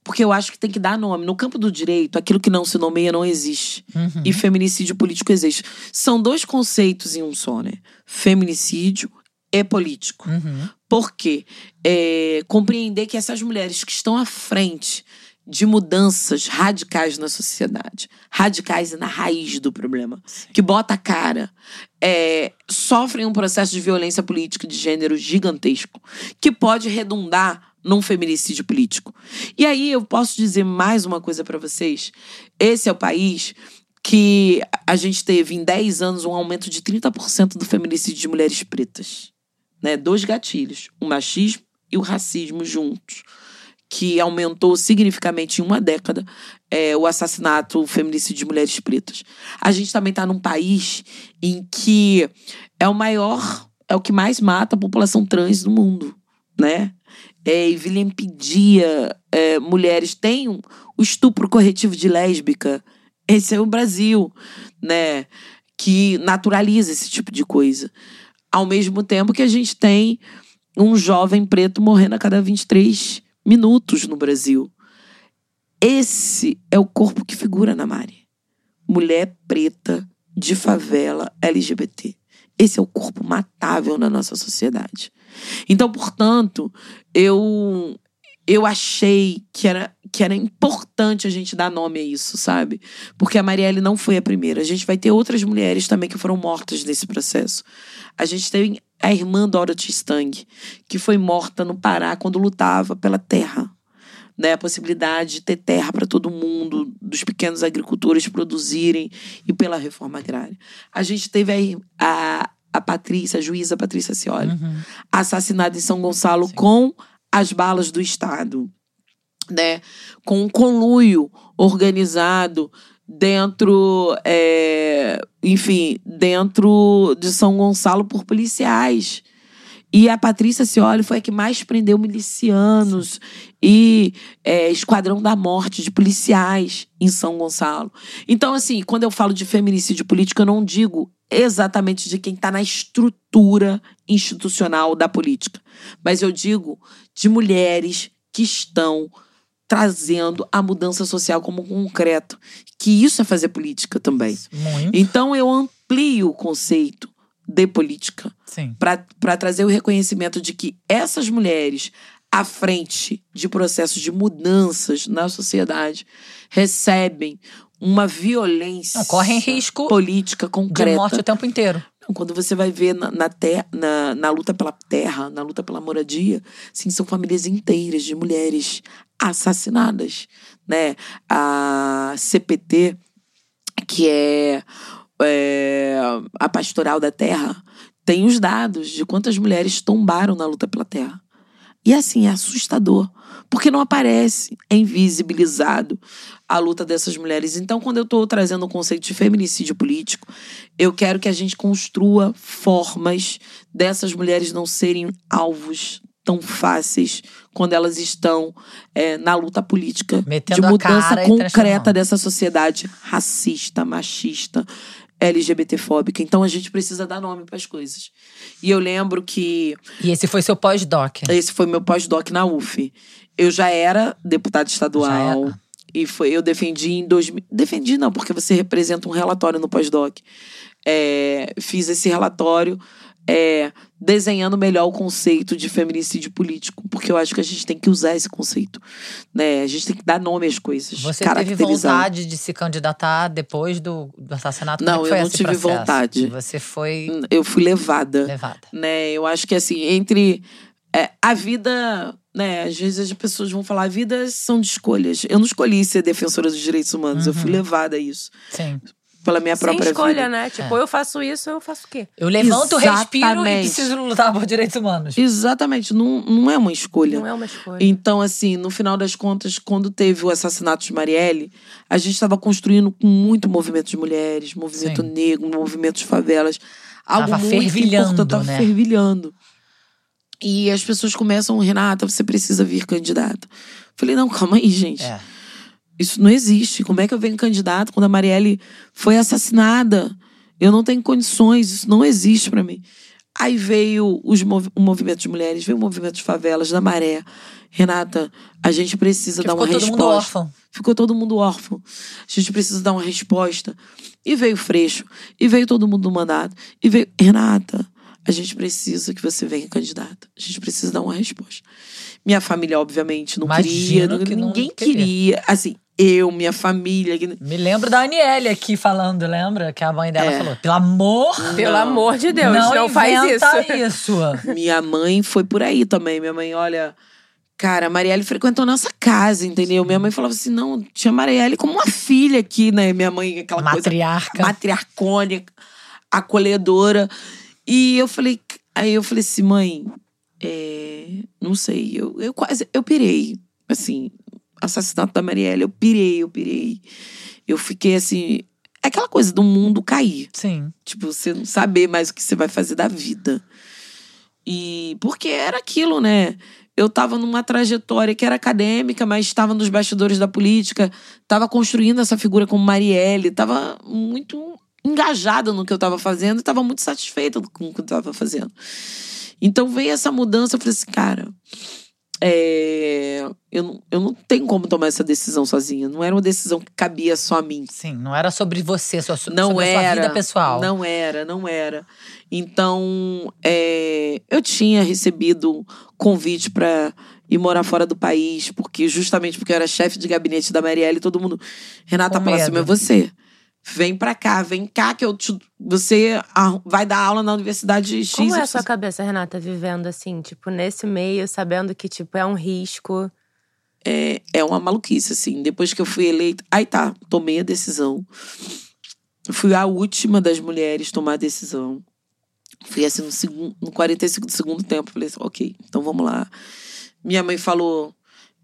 Porque eu acho que tem que dar nome. No campo do direito, aquilo que não se nomeia não existe. Uhum. E feminicídio político existe. São dois conceitos em um só, né? Feminicídio e político. Uhum. Por quê? É, compreender que essas mulheres que estão à frente de mudanças radicais na sociedade, radicais e na raiz do problema, que bota a cara, é, sofrem um processo de violência política de gênero gigantesco, que pode redundar num feminicídio político. E aí eu posso dizer mais uma coisa pra vocês. Esse é o país que a gente teve em 10 anos um aumento de 30% do feminicídio de mulheres pretas né, dois gatilhos, o machismo e o racismo juntos, que aumentou significativamente em uma década é, o assassinato, feminicídio de mulheres pretas. A gente também está num país em que é o maior, é o que mais mata a população trans no mundo, né? É, e vilipendia é, mulheres. Tem um- o estupro corretivo de lésbica. Esse é o Brasil, né? Que naturaliza esse tipo de coisa ao mesmo tempo que a gente tem um jovem preto morrendo a cada 23 minutos no Brasil. Esse é o corpo que figura na Mari. Mulher preta de favela LGBT. Esse é o corpo matável na nossa sociedade. Então, portanto, eu eu achei que era, que era importante a gente dar nome a isso, sabe? Porque a Marielle não foi a primeira. A gente vai ter outras mulheres também que foram mortas nesse processo. A gente tem a irmã Dorothy Stang, que foi morta no Pará quando lutava pela terra. Né, a possibilidade de ter terra para todo mundo, dos pequenos agricultores produzirem e pela reforma agrária. A gente teve a, a, a Patrícia, a juíza Patrícia Cioli, Uhum. assassinada em São Gonçalo Sim. com as balas do Estado, né? Com um conluio organizado dentro, é, enfim, dentro de São Gonçalo por policiais. E a Patrícia Cioli foi a que mais prendeu milicianos e é, esquadrão da morte de policiais em São Gonçalo. Então, assim, quando eu falo de feminicídio político, eu não digo exatamente de quem está na estrutura institucional da política, mas eu digo de mulheres que estão trazendo a mudança social como concreto, que isso é fazer política também. Muito. Então eu amplio o conceito de política para trazer o reconhecimento de que essas mulheres à frente de processos de mudanças na sociedade recebem uma violência Não, correm risco política de concreta. morte o tempo inteiro. Então, Quando você vai ver na, na, ter- na, na luta pela terra, na luta pela moradia, sim, são famílias inteiras de mulheres assassinadas, né? A CPT, que é, é a pastoral da terra, tem os dados de quantas mulheres tombaram na luta pela terra. E assim, é assustador. Porque não aparece, é invisibilizado a luta dessas mulheres. Então, quando eu estou trazendo o conceito de feminicídio político, eu quero que a gente construa formas dessas mulheres não serem alvos tão fáceis quando elas estão é, na luta política Metendo de mudança concreta dessa sociedade racista, machista, LGBTfóbica. Então a gente precisa dar nome para as coisas. E eu lembro que E esse foi seu pós-doc. esse foi meu pós-doc na UF. Eu já era deputada Já estadual. era. E foi, eu defendi em 2000. Defendi não, porque você representa um relatório no pós-doc. É, fiz esse relatório é, desenhando melhor o conceito de feminicídio político, porque eu acho que a gente tem que usar esse conceito, né? A gente tem que dar nome às coisas. Você teve vontade de se candidatar depois do, do assassinato? Não, é que eu foi não tive processo? vontade. Você foi Eu fui levada, levada. né? Eu acho que assim, entre é, a vida, né? Às vezes as pessoas vão falar, a vida são de escolhas. Eu não escolhi ser defensora dos direitos humanos, eu fui Uhum. levada a isso. Sim. Pela minha Sem própria escolha, vida. né? Tipo, eu faço isso, eu faço o quê? Eu levanto, respiro e Exatamente. preciso lutar por direitos humanos. Exatamente, não, não é uma escolha. Não é uma escolha. Então, assim, no final das contas, quando teve o assassinato de Marielle, a gente estava construindo com muito movimento de mulheres, movimento Sim. negro, movimento de favelas. Algo Tava muito fervilhando, importante, tava né? fervilhando. E as pessoas começam, Renata, você precisa vir candidata. Falei, não, calma aí, gente. É. Isso não existe. Como é que eu venho candidato quando a Marielle foi assassinada? Eu não tenho condições, isso não existe pra mim. Aí veio os movi- o movimento de mulheres, veio o movimento de favelas, da maré. Renata, a gente precisa Porque dar uma ficou todo mundo resposta. órfão. Ficou todo mundo órfão. A gente precisa dar uma resposta. E veio o Freixo, e veio todo mundo do mandato. E veio. Renata, a gente precisa que você venha candidata. A gente precisa dar uma resposta. Minha família, obviamente, não queria. Imagino que não ninguém queria. queria. Assim, eu, minha família. que- Me lembro da Aniele aqui falando, lembra? Que a mãe dela É. falou: pelo amor, Pelo Não. amor de Deus, não, não, faz isso. isso. <laughs> Minha mãe foi por aí também. Minha mãe, olha. Cara, a Marielle frequentou nossa casa, entendeu? Minha mãe falava assim: não, tinha Marielle como uma filha aqui, né? Minha mãe, aquela coisa Matriarca. matriarcônica, acolhedora. E eu falei, aí eu falei assim, mãe, é, não sei, eu, eu quase, eu pirei, assim, assassinato da Marielle, eu pirei, eu pirei. Eu fiquei assim, é aquela coisa do mundo cair. Sim. Tipo, você não saber mais o que você vai fazer da vida. E porque era aquilo, né? Eu tava numa trajetória que era acadêmica, mas estava nos bastidores da política, tava construindo essa figura como Marielle, tava muito engajada no que eu tava fazendo e tava muito satisfeita com o que eu tava fazendo. Então veio essa mudança, eu falei assim, cara, é, eu, não, eu não tenho como tomar essa decisão sozinha. Não era uma decisão que cabia só a mim. Sim, não era sobre você, só so- Não sobre a era. sua vida pessoal. Não era, não era. Então, é, eu tinha recebido convite para ir morar fora do país, porque justamente porque eu era chefe de gabinete da Marielle, todo mundo. Renata, a próxima é você. Vem pra cá, vem cá que eu te, você vai dar aula na universidade X. Como é a sua cabeça, Renata, vivendo assim, tipo, nesse meio, sabendo que, tipo, é um risco? é, é uma maluquice, assim. Depois que eu fui eleita. Aí tá, tomei a decisão. Fui a última das mulheres tomar a decisão. Fui assim no, segundo, no 45 do segundo tempo. Falei assim, ok, então vamos lá. Minha mãe falou.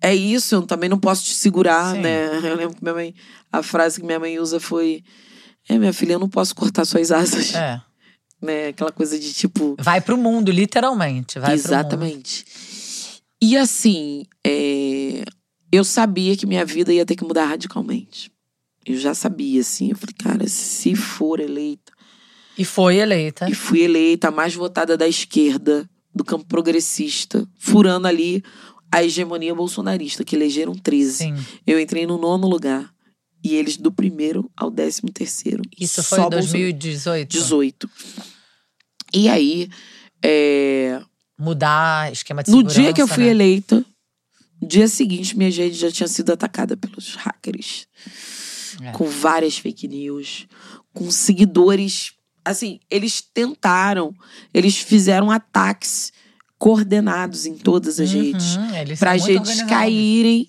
É isso, eu também não posso te segurar, Sim. né? Eu lembro que minha mãe. A frase que minha mãe usa foi. É, minha filha, eu não posso cortar suas asas. É. <laughs> Né? Aquela coisa de tipo. Vai pro mundo, literalmente. Vai Pro mundo. Exatamente. E assim, é, eu sabia que minha vida ia ter que mudar radicalmente. Eu já sabia, assim. Eu falei, cara, se for eleita. E foi eleita. E fui eleita a mais votada da esquerda, do campo progressista, furando ali a hegemonia bolsonarista, que elegeram 13. Sim. Eu entrei no nono lugar. E eles do primeiro ao décimo terceiro. Isso foi em Bolsonaro. 2018. 18. E aí, é, Mudar esquema de No segurança. dia que eu fui né? eleita, no dia seguinte, minha rede já tinha sido atacada pelos hackers. É. Com várias fake news, com seguidores. Assim, eles tentaram, eles fizeram ataques coordenados em todas as redes. Uhum, Pra são muito redes organizados. caírem.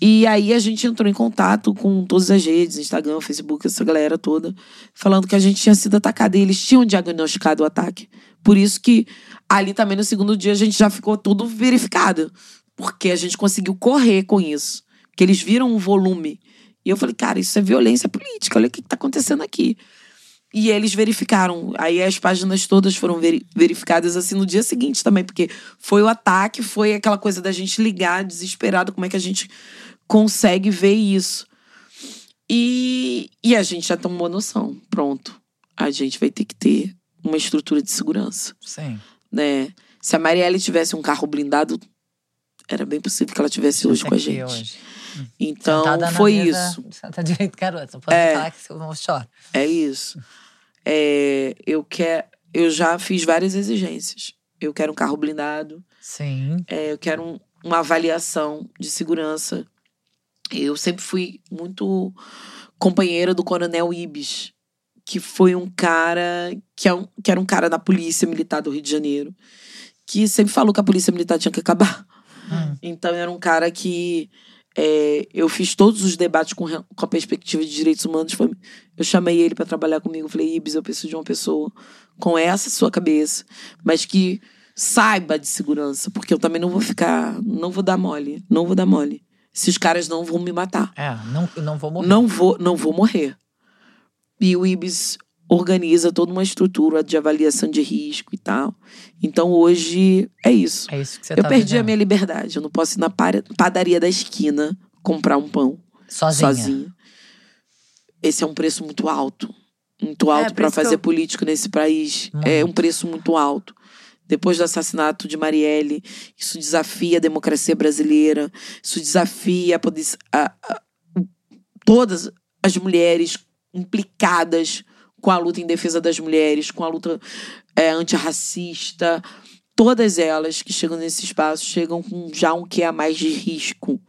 E aí a gente entrou em contato com todas as redes, Instagram, Facebook, essa galera toda, falando que a gente tinha sido atacada. E eles tinham diagnosticado o ataque. Por isso que ali também no segundo dia a gente já ficou tudo verificado. Porque a gente conseguiu correr com isso. Porque eles viram o volume. E eu falei, cara, isso é violência política, olha o que está acontecendo aqui. E eles verificaram. Aí as páginas todas foram veri- verificadas assim no dia seguinte também, porque foi o ataque, foi aquela coisa da gente ligar desesperado, como é que a gente consegue ver isso. E, e a gente já tomou noção. Pronto. A gente vai ter que ter uma estrutura de segurança, Sim. né? Se a Marielle tivesse um carro blindado, era bem possível que ela tivesse hoje com a gente. hoje. Então, Sentada foi mesa, isso. Senta direito, garota. Não pode É. falar que seu irmão chora. É isso. É, eu quero. Eu já fiz várias exigências. Eu quero um carro blindado. Sim. é, eu quero um- uma avaliação de segurança. Eu sempre fui muito companheira do Coronel Ibis, que foi um cara que, é um, que era um cara da polícia militar do Rio de Janeiro, que sempre falou que a polícia militar tinha que acabar. Hum. Então era um cara que é, eu fiz todos os debates com, com a perspectiva de direitos humanos. Foi- eu chamei ele para trabalhar comigo. Falei, Ibis, eu preciso de uma pessoa com essa sua cabeça, mas que saiba de segurança, porque eu também não vou ficar, não vou dar mole, não vou dar mole. Esses caras não vão me matar. É, não, não vou morrer. Não vou, não vou morrer. E o Ibis organiza toda uma estrutura de avaliação de risco e tal. Então hoje é isso. É isso que você eu tá perdi a vivendo. minha liberdade. Eu não posso ir na padaria da esquina comprar um pão Sozinha. sozinha. Esse é um preço muito alto. Muito alto É, para fazer eu- político nesse país. Muito. É um preço muito alto. Depois do assassinato de Marielle, isso desafia a democracia brasileira, isso desafia a, a- a- todas as mulheres implicadas com a luta em defesa das mulheres, com a luta é, antirracista. Todas elas que chegam nesse espaço chegam com já um que a mais de risco.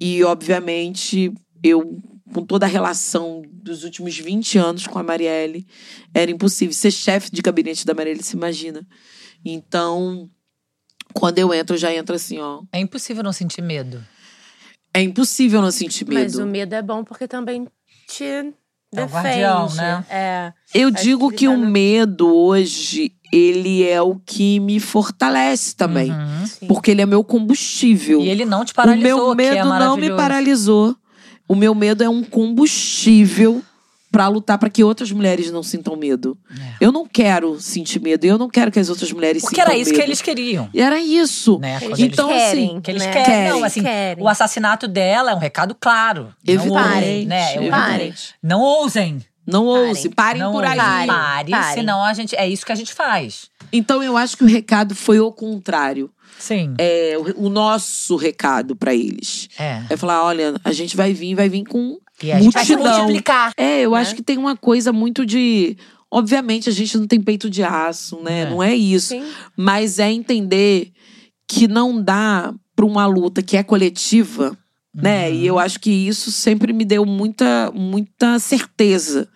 E, obviamente, eu, com toda a relação dos últimos 20 anos com a Marielle, era impossível. Ser chefe de gabinete da Marielle, se imagina. Então, quando eu entro, eu já entro assim, ó. É impossível não sentir medo. É impossível não sentir medo. Mas o medo é bom porque também te É o defende. guardião, né? É. Eu Acho digo que que tá o no- medo hoje, ele é o que me fortalece também. Uhum. Porque ele é meu combustível. E ele não te o paralisou, meu medo que é não me paralisou. O meu medo é um combustível pra lutar pra que outras mulheres não sintam medo. É. Eu não quero sentir medo. Eu não quero que as outras mulheres Porque sintam era isso medo. que eles queriam. E era isso. Né? Eles Então, eles... assim, querem, Que eles né? querem. Não, assim, Querem. o assassinato dela é um recado claro. Não Evidente. ousem, né? Eu- evidente. Não ousem. Não ouse, parem não por aí. ousem. Pare, Parem. senão a gente. É isso que a gente faz. Então eu acho que o recado foi o contrário. Sim. É o, o nosso recado pra eles. É. É falar, olha, a gente vai vir, vai vir com E a gente vai se multidão. multiplicar. É, eu Né? acho que tem uma coisa muito de. Obviamente, a gente não tem peito de aço, né? É. Não é isso. Sim. Mas é entender que não dá pra uma luta que é coletiva, né? Uhum. E eu acho que isso sempre me deu muita, muita certeza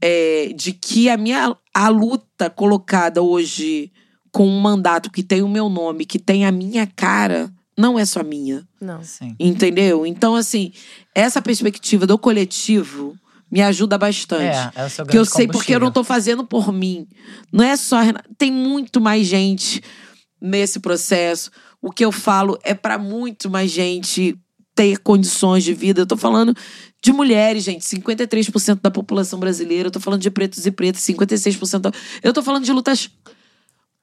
é, de que a minha a luta colocada hoje com um mandato que tem o meu nome, que tem a minha cara, não é só minha. Não. Sim. Entendeu? Então, assim, essa perspectiva do coletivo me ajuda bastante. É, é o seu Que eu sei porque eu não tô fazendo por mim. Não é só. Tem muito mais gente nesse processo. O que eu falo é para muito mais gente ter condições de vida. Eu tô falando de mulheres, gente. 53% da população brasileira. Eu tô falando de pretos e pretas, 56%. Da... Eu tô falando de lutas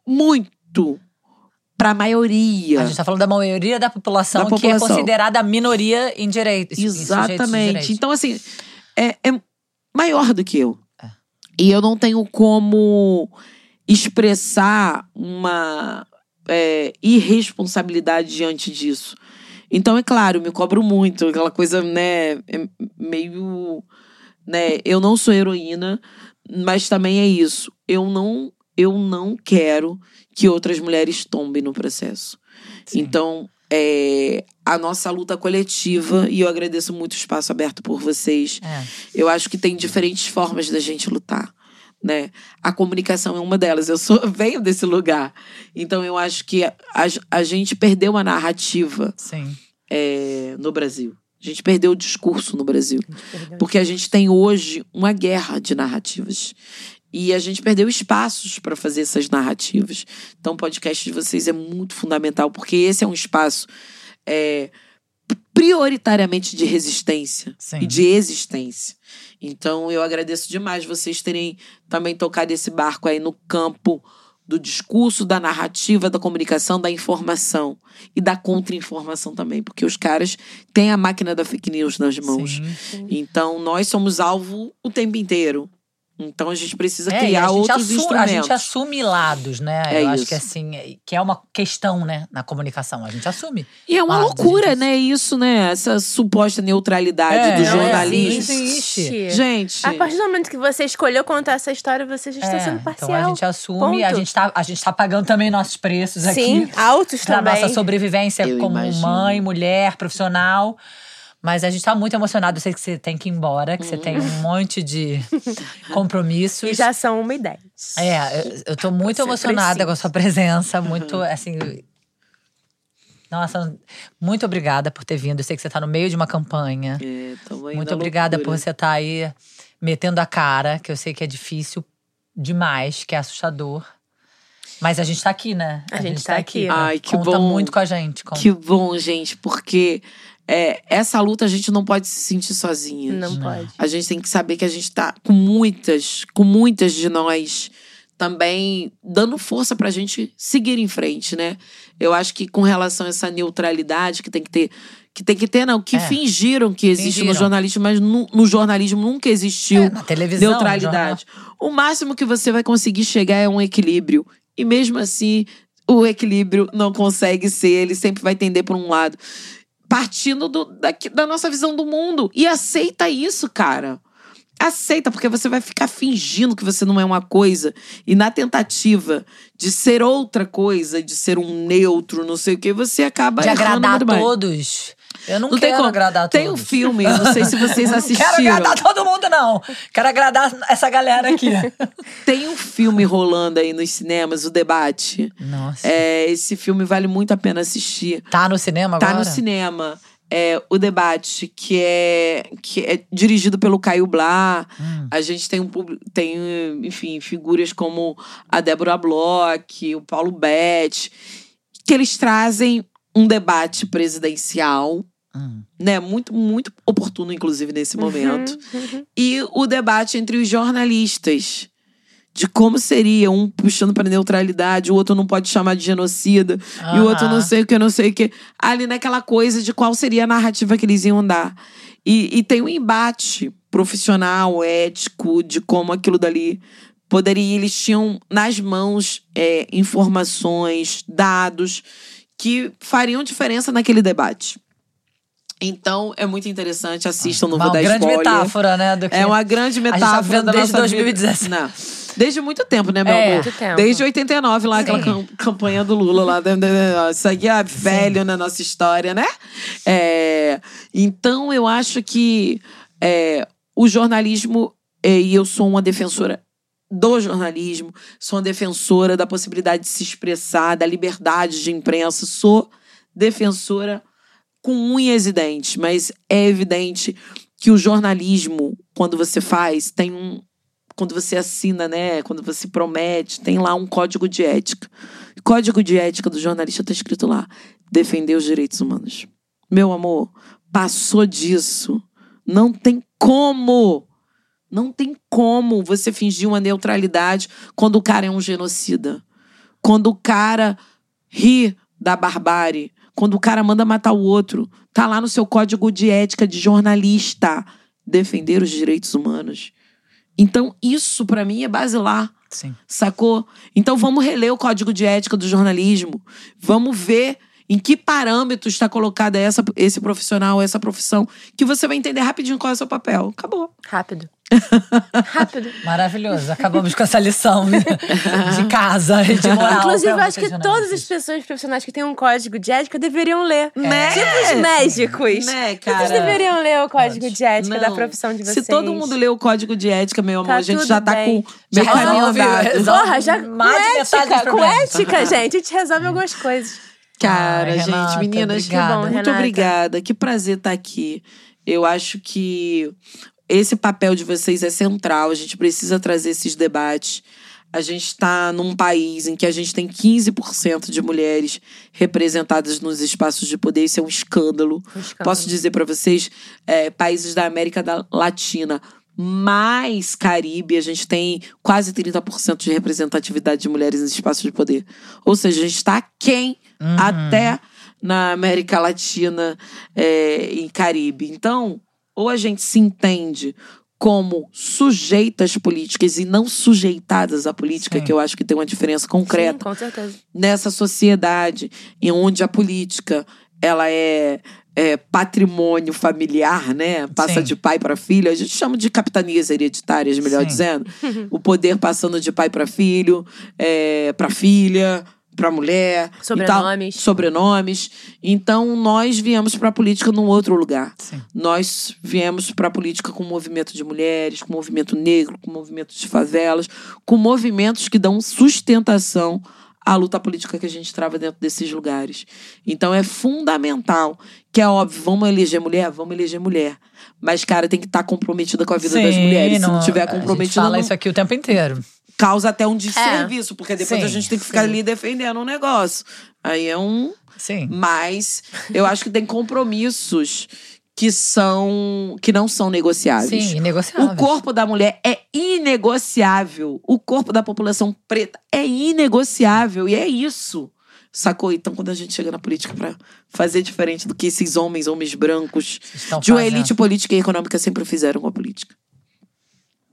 muito pra maioria. A gente tá falando da maioria da população, Da que é população. considerada minoria em direitos. em Exatamente. direitos. Então, assim, é, é maior do que eu. É. E eu não tenho como expressar uma é, irresponsabilidade diante disso. Então, é claro, me cobro muito, aquela coisa, né, é meio. Né, eu não sou heroína, mas também é isso. Eu não, eu não quero que outras mulheres tombem no processo. Sim. Então, é, a nossa luta coletiva, e eu agradeço muito o espaço aberto por vocês. É. Eu acho que tem diferentes formas da gente lutar. Né? A comunicação é uma delas. Eu sou, <laughs> venho desse lugar. Então, eu acho que a, a gente perdeu a narrativa Sim. é, no Brasil. A gente perdeu o discurso no Brasil. Perdão. Porque a gente tem hoje uma guerra de narrativas. E a gente perdeu espaços para fazer essas narrativas. Então, o podcast de vocês é muito fundamental, porque esse é um espaço é, prioritariamente de resistência Sim. e de existência. Então, eu agradeço demais vocês terem também tocado esse barco aí no campo do discurso, da narrativa, da comunicação, da informação e da contra-informação também, porque os caras têm a máquina da fake news nas mãos. Sim. Então, nós somos alvo o tempo inteiro. Então a gente precisa É, criar a gente outros assume, instrumentos. A gente assume lados, né? É Eu acho isso. que assim, é- que é uma questão, né, na comunicação. A gente assume. E é uma Ah, loucura, né? Isso, né? Essa suposta neutralidade É, do não jornalismo. existe. Gente, A partir do momento que você escolheu contar essa história, você já está É, sendo parcial. então a gente assume, Ponto. a gente, tá, a gente tá pagando também nossos preços Sim, aqui. altos Pra também. nossa sobrevivência Eu como imagino. mãe, mulher, profissional. Mas a gente tá muito emocionado. Eu sei que você tem que ir embora, que você tem um monte de <laughs> compromissos. E já são uma dez. É, eu, eu tô muito Você emocionada precisa. com a sua presença, muito assim. Nossa, muito obrigada por ter vindo. Eu sei que você tá no meio de uma campanha. É, Muito obrigada loucura. por você estar aí metendo a cara, que eu sei que é difícil demais, que é assustador. Mas a gente tá aqui, né? A gente tá aqui. Ai, que Conta bom. muito com a gente. Conta. Que bom, gente, porque é, essa luta a gente não pode se sentir sozinha. Não pode. A gente tem que saber que a gente tá com muitas, com muitas de nós também dando força pra gente seguir em frente, né? Eu acho que com relação a essa neutralidade que tem que ter, que tem que ter, não, que É. fingiram que existe no Fingiram. jornalismo, mas no, no jornalismo nunca existiu É, na televisão. neutralidade. O máximo que você vai conseguir chegar é um equilíbrio. E mesmo assim, o equilíbrio não consegue ser, ele sempre vai tender por um lado. Partindo do, daqui- da nossa visão do mundo. E aceita isso, cara. Aceita, porque você vai ficar fingindo que você não é uma coisa. E na tentativa de ser outra coisa, de ser um neutro, não sei o que, você acaba De agradar a todos. Eu não, Não tem quero como. agradar a Tem um todos. filme, não sei se vocês <laughs> Não assistiram. quero agradar todo mundo, não. Quero agradar essa galera aqui. <laughs> Tem um filme rolando aí nos cinemas, o debate. Nossa. É, esse filme vale muito a pena assistir. Tá no cinema Tá agora? no cinema. É, o debate, que é, que é dirigido pelo Caio Blá. Hum. A gente tem, um, tem, enfim, figuras como a Débora Bloch, o Paulo Betti, que eles trazem um debate presidencial, Hum. né? Muito, muito oportuno, inclusive, nesse momento Uhum, uhum. e o debate entre os jornalistas de como seria um puxando para neutralidade, o outro não pode chamar de genocida e o outro não sei o que, não sei o que. Ali naquela coisa de qual seria a narrativa que eles iam dar. E, e tem um embate profissional, ético, de como aquilo dali poderia. Eles tinham nas mãos é, informações, dados que fariam diferença naquele debate. Então, é muito interessante. Assistam, não uma vou dar grande spoiler. metáfora, né? Do que... É uma grande gente tá metáfora vendo desde nossa vida. 2017. Não. Desde muito tempo, né, meu É. amor? Muito tempo. Desde 89, lá, aquela Sim. cam- campanha do Lula lá. da- da- da- Isso aí é velho na nossa história, né? É, então, eu acho que é, o jornalismo, é, e eu sou uma defensora do jornalismo, sou uma defensora da possibilidade de se expressar, da liberdade de imprensa, sou defensora com unhas e dentes, mas é evidente que o jornalismo, quando você faz, tem um. Quando você assina, né? Quando você promete, tem lá um código de ética. Código de ética do jornalista está escrito lá: defender os direitos humanos. Meu amor, passou disso. Não tem como. Não tem como você fingir uma neutralidade quando o cara é um genocida. Quando o cara ri da barbárie. Quando o cara manda matar o outro. Tá lá no seu código de ética de jornalista. Defender os direitos humanos. Então, isso pra mim é basilar. Sim. Sacou? Então vamos reler o código de ética do jornalismo. Vamos ver em que parâmetros está colocada essa, esse profissional, essa profissão, que você vai entender rapidinho qual é o seu papel. Acabou. Rápido. <laughs> Rápido. Maravilhoso. Acabamos com essa lição <laughs> de casa e de moral. Inclusive, eu acho que vocês todas as pessoas profissionais que têm um código de ética deveriam ler. Né? Tipo os médicos. Né, Todos cara? deveriam ler o código de ética da Não. profissão de vocês. Se todo mundo lê o código de ética, meu amor, Tá a gente já tá bem. com meio Já caminho andado. Porra, já com ética, com ética, gente, a gente resolve algumas coisas. Cara, Ai, gente, Renata, meninas, obrigada. Que bom, muito Renata. obrigada. Que prazer estar aqui. Eu acho que esse papel de vocês é central. A gente precisa trazer esses debates. A gente está num país em que a gente tem 15% de mulheres representadas nos espaços de poder. Isso é um escândalo. Um escândalo. Posso dizer para vocês, é, países da América da Latina mais Caribe, a gente tem quase 30% de representatividade de mulheres nos espaços de poder. Ou seja, a gente está aquém Uhum. até na América Latina é, e Caribe. Então, ou a gente se entende como sujeitas políticas e não sujeitadas à política, Sim. que eu acho que tem uma diferença Sim, concreta com certeza. nessa sociedade em onde a política ela é, é patrimônio familiar, né? Passa Sim. de pai para filho. A gente chama de capitanias hereditárias, melhor Sim. dizendo. <laughs> o poder passando de pai para filho, é, para filha, para mulher. tal. Sobrenomes. sobrenomes. Então nós viemos para a política num outro lugar. Sim. Nós viemos para a política com movimento de mulheres, com movimento negro, com movimento de favelas, com movimentos que dão sustentação à luta política que a gente trava dentro desses lugares. Então é fundamental, que é óbvio, vamos eleger mulher, vamos eleger mulher. Mas, cara, tem que estar comprometida com a vida das Sim, mulheres. Se não tiver A gente comprometida, fala não isso aqui o tempo inteiro. Causa até um desserviço, porque depois Sim, a gente tem que ficar sim. ali defendendo um negócio. Aí é um. Sim. Mas eu acho que tem compromissos que são que não são negociáveis. Sim, inegociável. O corpo da mulher é inegociável. O corpo da população preta é inegociável. E é isso. Sacou? Então, quando a gente chega na política pra fazer diferente do que esses homens, homens brancos, Estão de uma fazendo. elite política e econômica sempre fizeram com a política.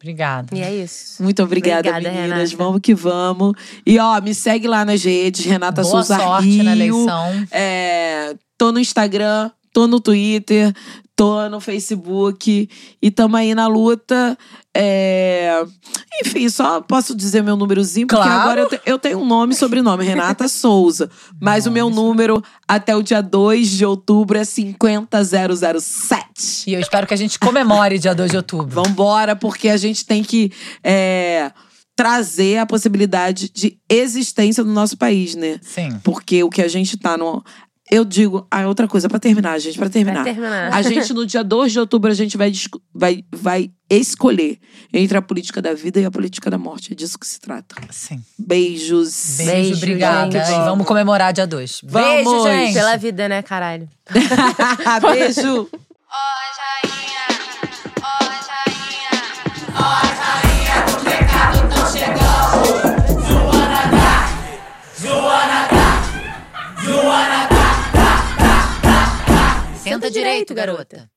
Obrigada. E é isso. Muito obrigada, Obrigada, meninas. Renata. Vamos que vamos. E ó, me segue lá nas redes, Renata Boa Souza sorte Rio. na eleição. É, tô no Instagram, tô no Twitter, tô no Facebook e tamo aí na luta. É, Enfim, só posso dizer meu númerozinho, porque Claro. agora eu, te- eu tenho um nome e sobrenome, Renata <laughs> Souza. Mas o meu número até o dia 2 de outubro é 50007. E eu espero que a gente comemore dia 2 de outubro. Vambora, porque a gente tem que é, trazer a possibilidade de existência no nosso país, né? Sim. Porque o que a gente tá no. Eu digo. Ah, outra coisa, pra terminar, gente, pra terminar. Vai terminar. A gente, no dia 2 de outubro, a gente vai, vai, vai escolher entre a política da vida e a política da morte. É disso que se trata. Sim. Beijos. Beijo, Beijo, obrigada. gente. Vamos comemorar dia 2. Vamos. Beijo, gente. Pela vida, né, caralho? <laughs> Beijo. Direito, garota.